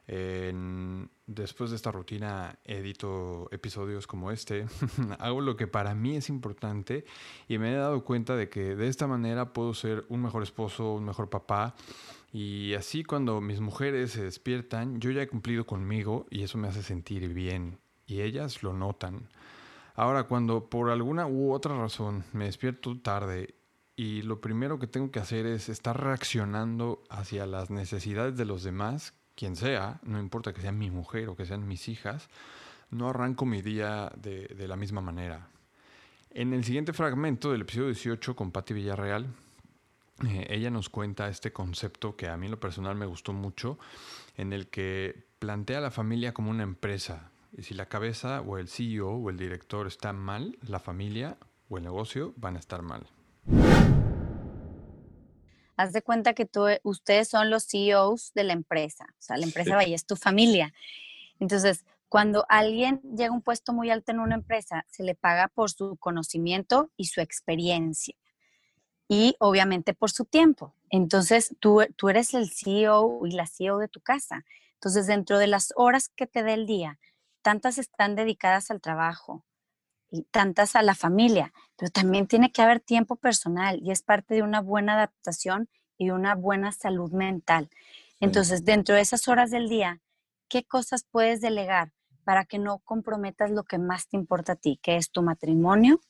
después de esta rutina edito episodios como este, hago lo que para mí es importante y me he dado cuenta de que de esta manera puedo ser un mejor esposo, un mejor papá y así cuando mis mujeres se despiertan, yo ya he cumplido conmigo y eso me hace sentir bien. Y ellas lo notan. Ahora, cuando por alguna u otra razón me despierto tarde y lo primero que tengo que hacer es estar reaccionando hacia las necesidades de los demás, quien sea, no importa que sea mi mujer o que sean mis hijas, no arranco mi día de, la misma manera. En el siguiente fragmento del episodio 18 con Patti Villarreal, eh, ella nos cuenta este concepto que a mí en lo personal me gustó mucho, en el que plantea a la familia como una empresa. Y si la cabeza o el CEO o el director está mal, la familia o el negocio van a estar mal. Haz de cuenta que tú, ustedes son los CEOs de la empresa. O sea, la empresa vaya, es tu familia. Entonces, cuando alguien llega a un puesto muy alto en una empresa, se le paga por su conocimiento y su experiencia y obviamente por su tiempo. Entonces, tú, tú eres el CEO y la CEO de tu casa. Entonces, dentro de las horas que te dé el día, tantas están dedicadas al trabajo y tantas a la familia, pero también tiene que haber tiempo personal y es parte de una buena adaptación y una buena salud mental. Entonces, dentro de esas horas del día, ¿qué cosas puedes delegar para que no comprometas lo que más te importa a ti, que es tu matrimonio,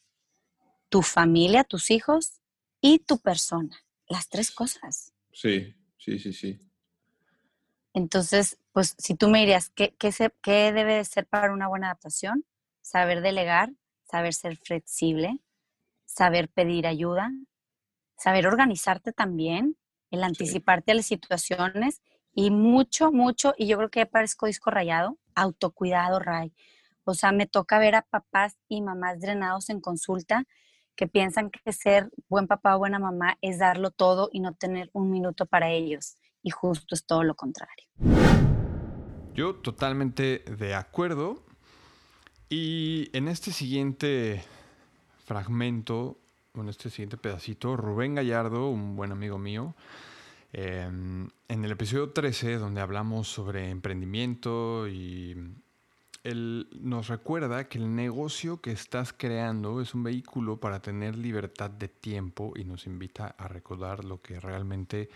tu familia, tus hijos y tu persona. Las tres cosas. Sí, sí, sí, sí. Entonces, pues si tú me dirías, ¿qué, qué, qué debe de ser para una buena adaptación? Saber delegar, saber ser flexible, saber pedir ayuda, saber organizarte también, el anticiparte a las situaciones y mucho, mucho, y yo creo que parezco disco rayado, autocuidado, Ray. O sea, me toca ver a papás y mamás drenados en consulta que piensan que ser buen papá o buena mamá es darlo todo y no tener un minuto para ellos. Y justo es todo lo contrario. Yo totalmente de acuerdo. Y en este siguiente fragmento, en este siguiente pedacito, Rubén Gallardo, un buen amigo mío, em, en el episodio 13, donde hablamos sobre emprendimiento él nos recuerda que el negocio que estás creando es un vehículo para tener libertad de tiempo y nos invita a recordar lo que realmente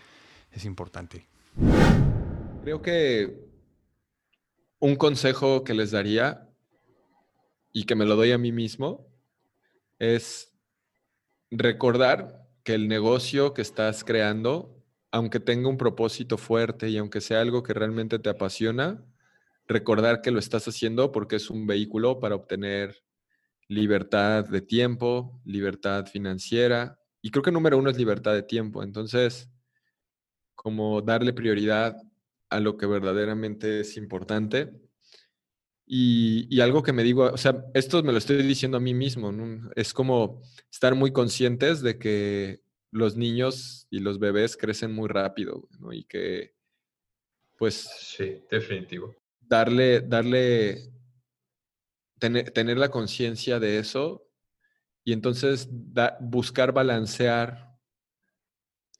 es importante. Creo que un consejo que les daría y que me lo doy a mí mismo es recordar que el negocio que estás creando, aunque tenga un propósito fuerte y aunque sea algo que realmente te apasiona, recordar que lo estás haciendo porque es un vehículo para obtener libertad de tiempo, libertad financiera. Y creo que número uno es libertad de tiempo. Entonces, como darle prioridad a lo que verdaderamente es importante. Y, algo que me digo, o sea, esto me lo estoy diciendo a mí mismo, es como estar muy conscientes de que los niños y los bebés crecen muy rápido, ¿no? Y que, pues... Sí, definitivo darle, darle, tener, la conciencia de eso y entonces buscar balancear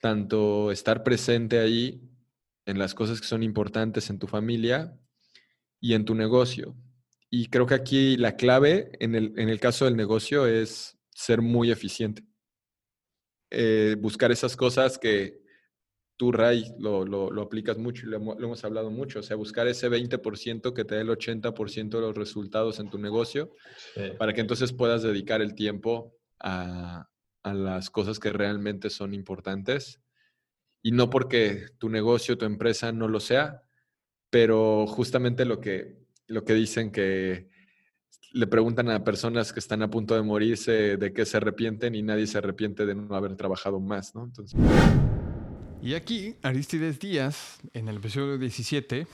tanto estar presente ahí en las cosas que son importantes en tu familia y en tu negocio. Y creo que aquí la clave en el, en el caso del negocio es ser muy eficiente. Eh, buscar esas cosas que, tú, Ray, lo, lo, aplicas mucho y lo, hemos hablado mucho, o sea, buscar ese 20% que te dé el 80% de los resultados en tu negocio, para que entonces puedas dedicar el tiempo a, a, las cosas que realmente son importantes. Y no porque tu negocio, tu empresa no lo sea, pero justamente lo que, lo que dicen que le preguntan a personas que están a punto de morirse de qué se arrepienten y nadie se arrepiente de no haber trabajado más, ¿no? Entonces... Y aquí, Aristides Díaz, en el episodio 17,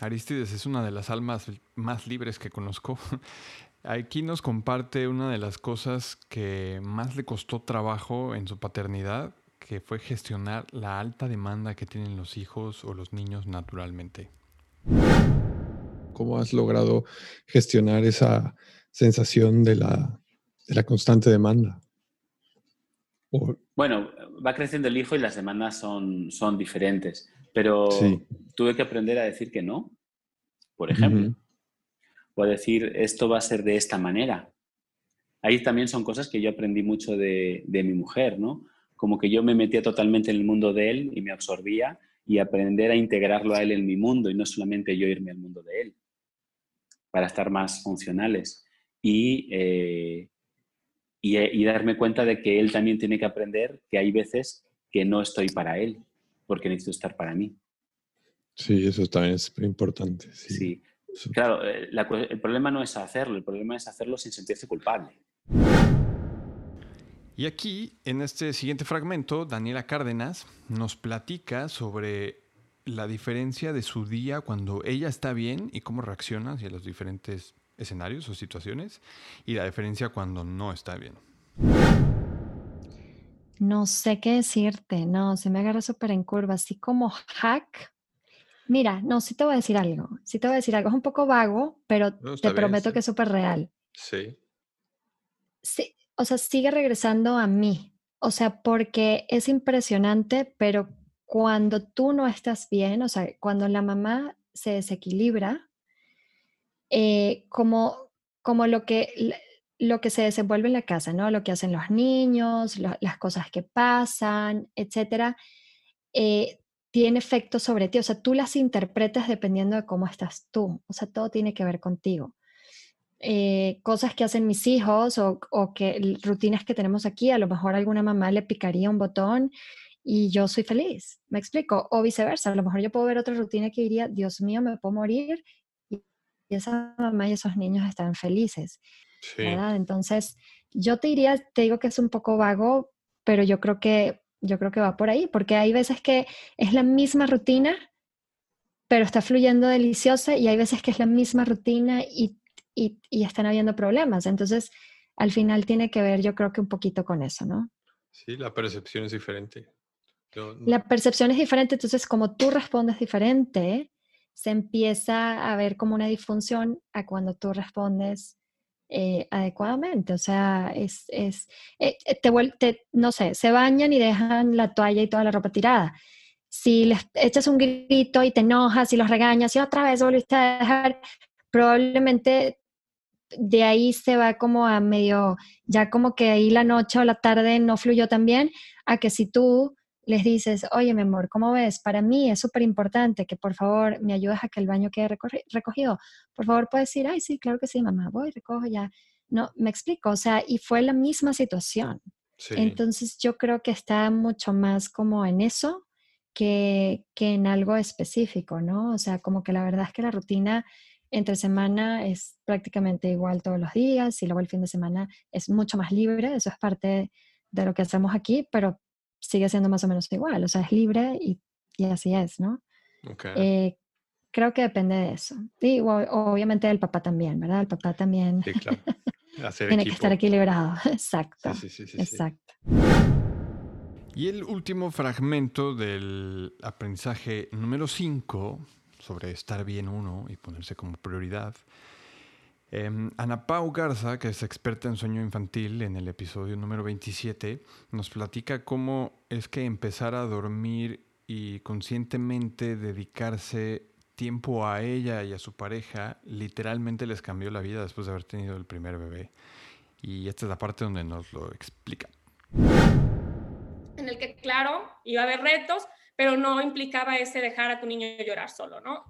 Aristides es una de las almas más libres que conozco. Aquí nos comparte una de las cosas que más le costó trabajo en su paternidad, que fue gestionar la alta demanda que tienen los hijos o los niños naturalmente. ¿Cómo has logrado gestionar esa sensación de la, de la constante demanda? Bueno, va creciendo el hijo y las demandas son, son diferentes, pero tuve que aprender a decir que no, por ejemplo. O a decir, esto va a ser de esta manera. Ahí también son cosas que yo aprendí mucho de, de mi mujer, ¿no? Como que yo me metía totalmente en el mundo de él y me absorbía y aprender a integrarlo a él en mi mundo y no solamente yo irme al mundo de él para estar más funcionales. Y eh, y, darme cuenta de que él también tiene que aprender que hay veces que no estoy para él, porque necesito estar para mí. Sí, eso también es importante. Sí, claro, eh, el problema no es hacerlo, el problema es hacerlo sin sentirse culpable. Y aquí, en este siguiente fragmento, Daniela Cárdenas nos platica sobre la diferencia de su día cuando ella está bien y cómo reacciona hacia los diferentes escenarios o situaciones y la diferencia cuando no está bien. No sé qué decirte, no, se me agarra súper en curva, así como hack. Mira, no, sí te voy a decir algo, sí te voy a decir algo, es un poco vago, pero te prometo que es súper real. Sí. Sí, o sea, sigue regresando a mí, o sea, porque es impresionante, pero cuando tú no estás bien, o sea, cuando la mamá se desequilibra, eh, como, como lo, que, lo que se desenvuelve en la casa, ¿no? Lo que hacen los niños, las cosas que pasan, etcétera, eh, tiene efecto sobre ti, o sea, tú las interpretas dependiendo de cómo estás tú, o sea, todo tiene que ver contigo. Eh, cosas que hacen mis hijos o, o, que rutinas que tenemos aquí, a lo mejor alguna mamá le picaría un botón y yo soy feliz, me explico, o viceversa, a lo mejor yo puedo ver otra rutina que diría, Dios mío, me puedo morir y esa mamá y esos niños están felices. Entonces, yo te diría, te digo que es un poco vago, pero yo creo que yo creo que va por ahí, porque hay veces que es la misma rutina, pero está fluyendo deliciosa y hay veces que es la misma rutina y, y, están habiendo problemas. Entonces, al final tiene que ver, yo creo que un poquito con eso, ¿no? Sí, la percepción es diferente. La percepción es diferente, entonces como tú respondes diferente, se empieza a ver como una disfunción a cuando tú respondes eh, adecuadamente. O sea, es, es eh, eh, te, te, no sé, se bañan y dejan la toalla y toda la ropa tirada. Si les echas un grito y te enojas y los regañas y otra vez volviste a dejar, probablemente de ahí se va como a medio, ya como que ahí la noche o la tarde no fluyó tan bien, a que si tú les dices, oye, mi amor, ¿cómo ves? Para mí es súper importante que por favor me ayudes a que el baño quede recogido. Por favor, puedes decir, ay, sí, claro que sí, mamá, voy, recojo ya. No, me explico, o sea, y fue la misma situación. Entonces yo creo que está mucho más como en eso que, que en algo específico, ¿no? O sea, como que la verdad es que la rutina entre semana es prácticamente igual todos los días y luego el fin de semana es mucho más libre, eso es parte de lo que hacemos aquí, pero sigue siendo más o menos igual, o sea, es libre y, así es, ¿no? Eh, creo que depende de eso. Y obviamente el papá también, ¿verdad? El papá también tiene que estar equilibrado. Exacto. Sí, sí, sí, Exacto. Y el último fragmento del aprendizaje número 5 sobre estar bien uno y ponerse como prioridad Em, Ana Pau Garza, que es experta en sueño infantil, en el episodio número 27, nos platica cómo es que empezar a dormir y conscientemente dedicarse tiempo a ella y a su pareja literalmente les cambió la vida después de haber tenido el primer bebé. Y esta es la parte donde nos lo explica. En el que, claro, iba a haber retos, pero no implicaba ese dejar a tu niño llorar solo, ¿no?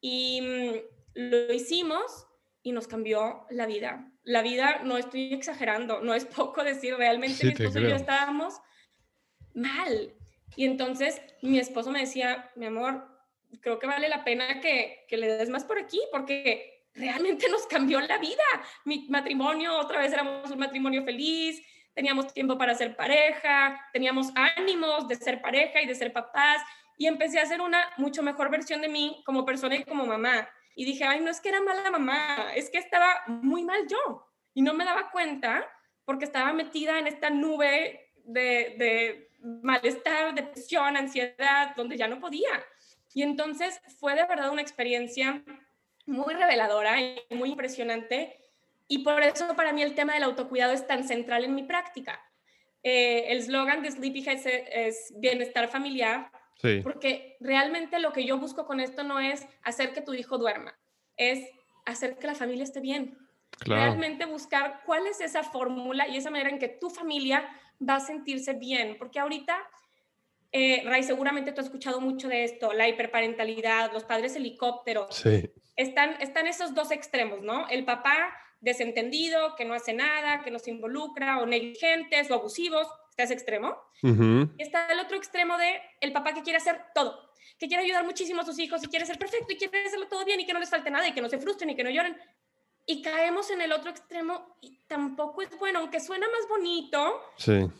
Y mm, lo hicimos y nos cambió la vida. La vida, no estoy exagerando, no es poco decir, realmente mi esposo y yo estábamos mal. Y entonces mi esposo me decía, mi amor, creo que vale la pena que, que le des más por aquí, porque realmente nos cambió la vida. Mi matrimonio, otra vez éramos un matrimonio feliz, teníamos tiempo para ser pareja, teníamos ánimos de ser pareja y de ser papás, y empecé a ser una mucho mejor versión de mí como persona y como mamá y dije, ay, no es que era mala mamá, es que estaba muy mal yo y no me daba cuenta porque estaba metida en esta nube de, de malestar, depresión, ansiedad, donde ya no podía. Y entonces fue de verdad una experiencia muy reveladora y muy impresionante. Y por eso para mí el tema del autocuidado es tan central en mi práctica. Eh, el slogan de Sleepy es, es, bienestar familiar porque realmente lo que yo busco con esto no es hacer que tu hijo duerma, es hacer que la familia esté bien. Realmente buscar cuál es esa fórmula y esa manera en que tu familia va a sentirse bien. Porque ahorita, eh, Ray, seguramente tú has escuchado mucho de esto, la hiperparentalidad, los padres helicópteros. Sí. Están, están esos dos extremos, ¿no? El papá desentendido, que no hace nada, que no se involucra, o negligentes o abusivos, está ese extremo. Y está el otro extremo de el papá que quiere hacer todo, que quiere ayudar muchísimo a sus hijos y quiere ser perfecto y quiere hacerlo todo bien y que no les falte nada y que no se frustren y que no lloren. Y caemos en el otro extremo y tampoco es bueno, aunque suena más bonito,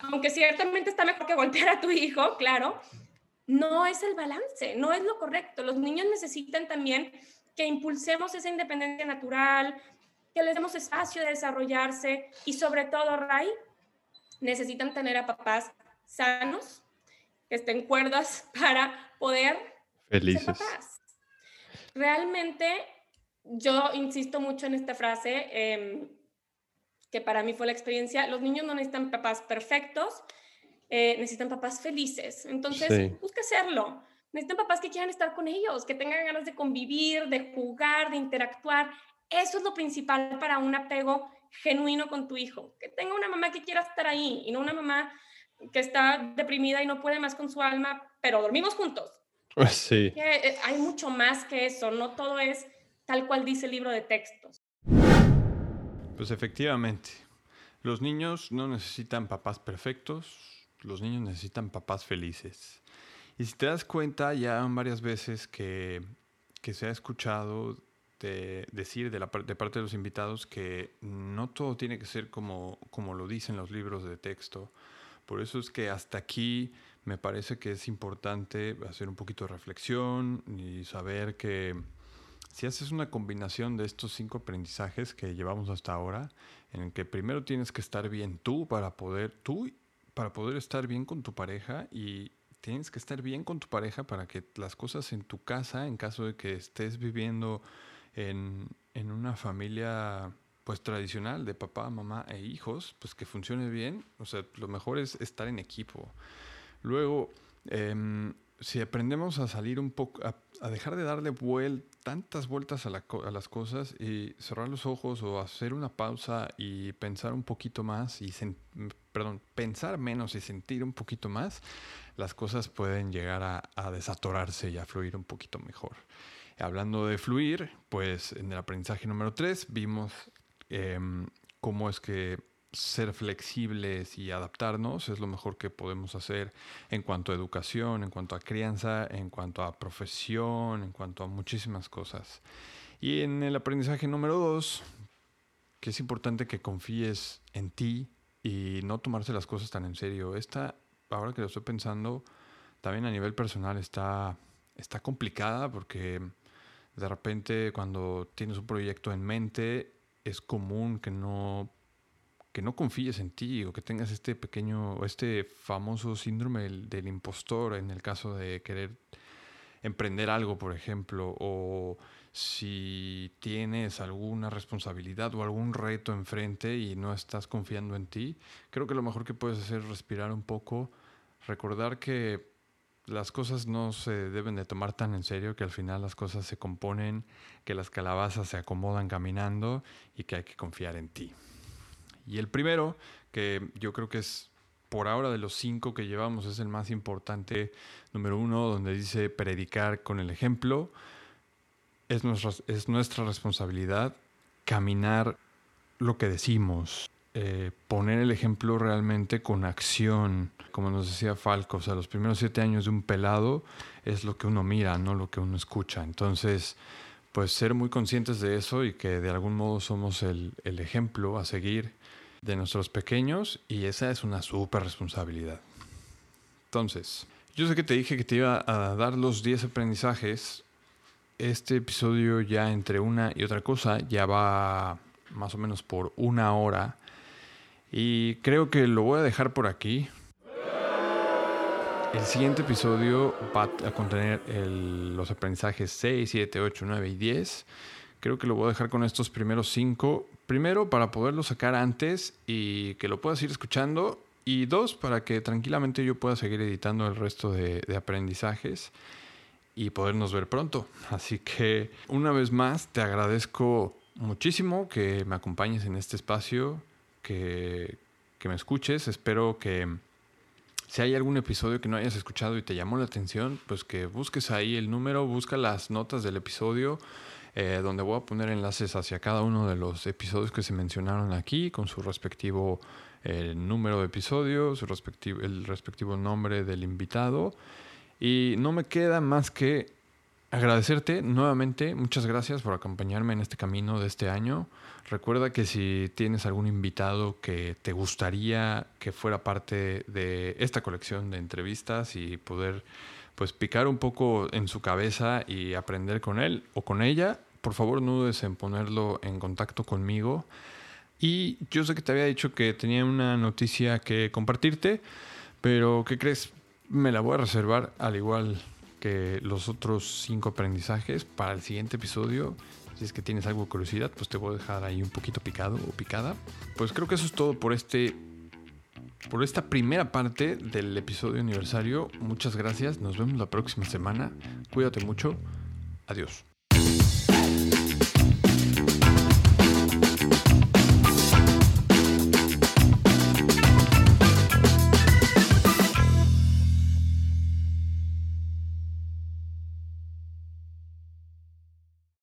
aunque ciertamente está mejor que golpear a tu hijo, claro, no es el balance, no es lo correcto. Los niños necesitan también que impulsemos esa independencia natural, que les demos espacio de desarrollarse y sobre todo, Ray, necesitan tener a papás sanos, que estén cuerdas para poder Felices. ser papás. Realmente, yo insisto mucho en esta frase, em, que para mí fue la experiencia, los niños no necesitan papás perfectos, eh, necesitan papás felices. Entonces, sí. busca hacerlo. Necesitan papás que quieran estar con ellos, que tengan ganas de convivir, de jugar, de interactuar. Eso es lo principal para un apego genuino con tu hijo, que tenga una mamá que quiera estar ahí y no una mamá que está deprimida y no puede más con su alma, pero dormimos juntos. Pues sí. Eh, hay mucho más que eso, no todo es tal cual dice el libro de textos. Pues efectivamente, los niños no necesitan papás perfectos, los niños necesitan papás felices. Y si te das cuenta, ya varias veces que, que se ha escuchado de decir de, la, de parte de los invitados que no todo tiene que ser como, como lo dicen los libros de texto. Por eso es que hasta aquí me parece que es importante hacer un poquito de reflexión y saber que si haces una combinación de estos cinco aprendizajes que llevamos hasta ahora, en el que primero tienes que estar bien tú para poder, tú para poder estar bien con tu pareja y tienes que estar bien con tu pareja para que las cosas en tu casa, en caso de que estés viviendo en, en una familia pues tradicional de papá, mamá e hijos, pues que funcione bien. O sea, lo mejor es estar en equipo. Luego, em, si aprendemos a salir un poco, a, dejar de darle tantas vueltas a, las cosas y cerrar los ojos o hacer una pausa y pensar un poquito más y, perdón, pensar menos y sentir un poquito más, las cosas pueden llegar a, a desatorarse y a fluir un poquito mejor. Hablando de fluir, pues en el aprendizaje número 3 vimos em, cómo es que ser flexibles y adaptarnos es lo mejor que podemos hacer en cuanto a educación, en cuanto a crianza, en cuanto a profesión, en cuanto a muchísimas cosas. Y en el aprendizaje número 2, que es importante que confíes en ti y no tomarse las cosas tan en serio. Esta, ahora que lo estoy pensando, también a nivel personal está, está complicada porque de repente cuando tienes un proyecto en mente es común que no que no confíes en ti o que tengas este pequeño este famoso síndrome del, impostor en el caso de querer emprender algo, por ejemplo, o si tienes alguna responsabilidad o algún reto enfrente y no estás confiando en ti, creo que lo mejor que puedes hacer es respirar un poco, recordar que las cosas no se deben de tomar tan en serio, que al final las cosas se componen, que las calabazas se acomodan caminando y que hay que confiar en ti. Y el primero, que yo creo que es por ahora de los cinco que llevamos, es el más importante, número uno, donde dice predicar con el ejemplo. Es nuestra, es nuestra responsabilidad caminar lo que decimos, eh, poner el ejemplo realmente con acción, como nos decía Falco, o sea, los primeros siete años de un pelado es lo que uno mira, no lo que uno escucha. Entonces, pues ser muy conscientes de eso y que de algún modo somos el, el ejemplo a seguir de nuestros pequeños y esa es una súper responsabilidad. Entonces, yo sé que te dije que te iba a dar los 10 aprendizajes. Este episodio ya entre una y otra cosa ya va más o menos por una hora. Y creo que lo voy a dejar por aquí. El siguiente episodio va a contener los aprendizajes 6, 7, 8, 9 y 10. Creo que lo voy a dejar con estos primeros 5. Primero, para poderlo sacar antes y que lo puedas ir escuchando. Y dos, para que tranquilamente yo pueda seguir editando el resto de, de aprendizajes y podernos ver pronto. Así que una vez más te agradezco muchísimo que me acompañes en este espacio que, me escuches. Espero que si hay algún episodio que no hayas escuchado y te llamó la atención, pues que busques ahí el número, busca las notas del episodio, eh, donde voy a poner enlaces hacia cada uno de los episodios que se mencionaron aquí, con su respectivo eh, número de episodio, su respectivo, el respectivo nombre del invitado. Y no me queda más que agradecerte nuevamente. Muchas gracias por acompañarme en este camino de este año. Recuerda que si tienes algún invitado que te gustaría que fuera parte de esta colección de entrevistas y poder pues picar un poco en su cabeza y aprender con él o con ella, por favor no dudes en ponerlo en contacto conmigo. Y yo sé que te había dicho que tenía una noticia que compartirte, pero ¿qué crees? Me la voy a reservar al igual que los otros cinco aprendizajes para el siguiente episodio si es que tienes algo de curiosidad, pues te voy a dejar ahí un poquito picado o picada. Pues creo que eso es todo por este por esta primera parte del episodio aniversario. Muchas gracias. Nos vemos la próxima semana. Cuídate mucho. Adiós.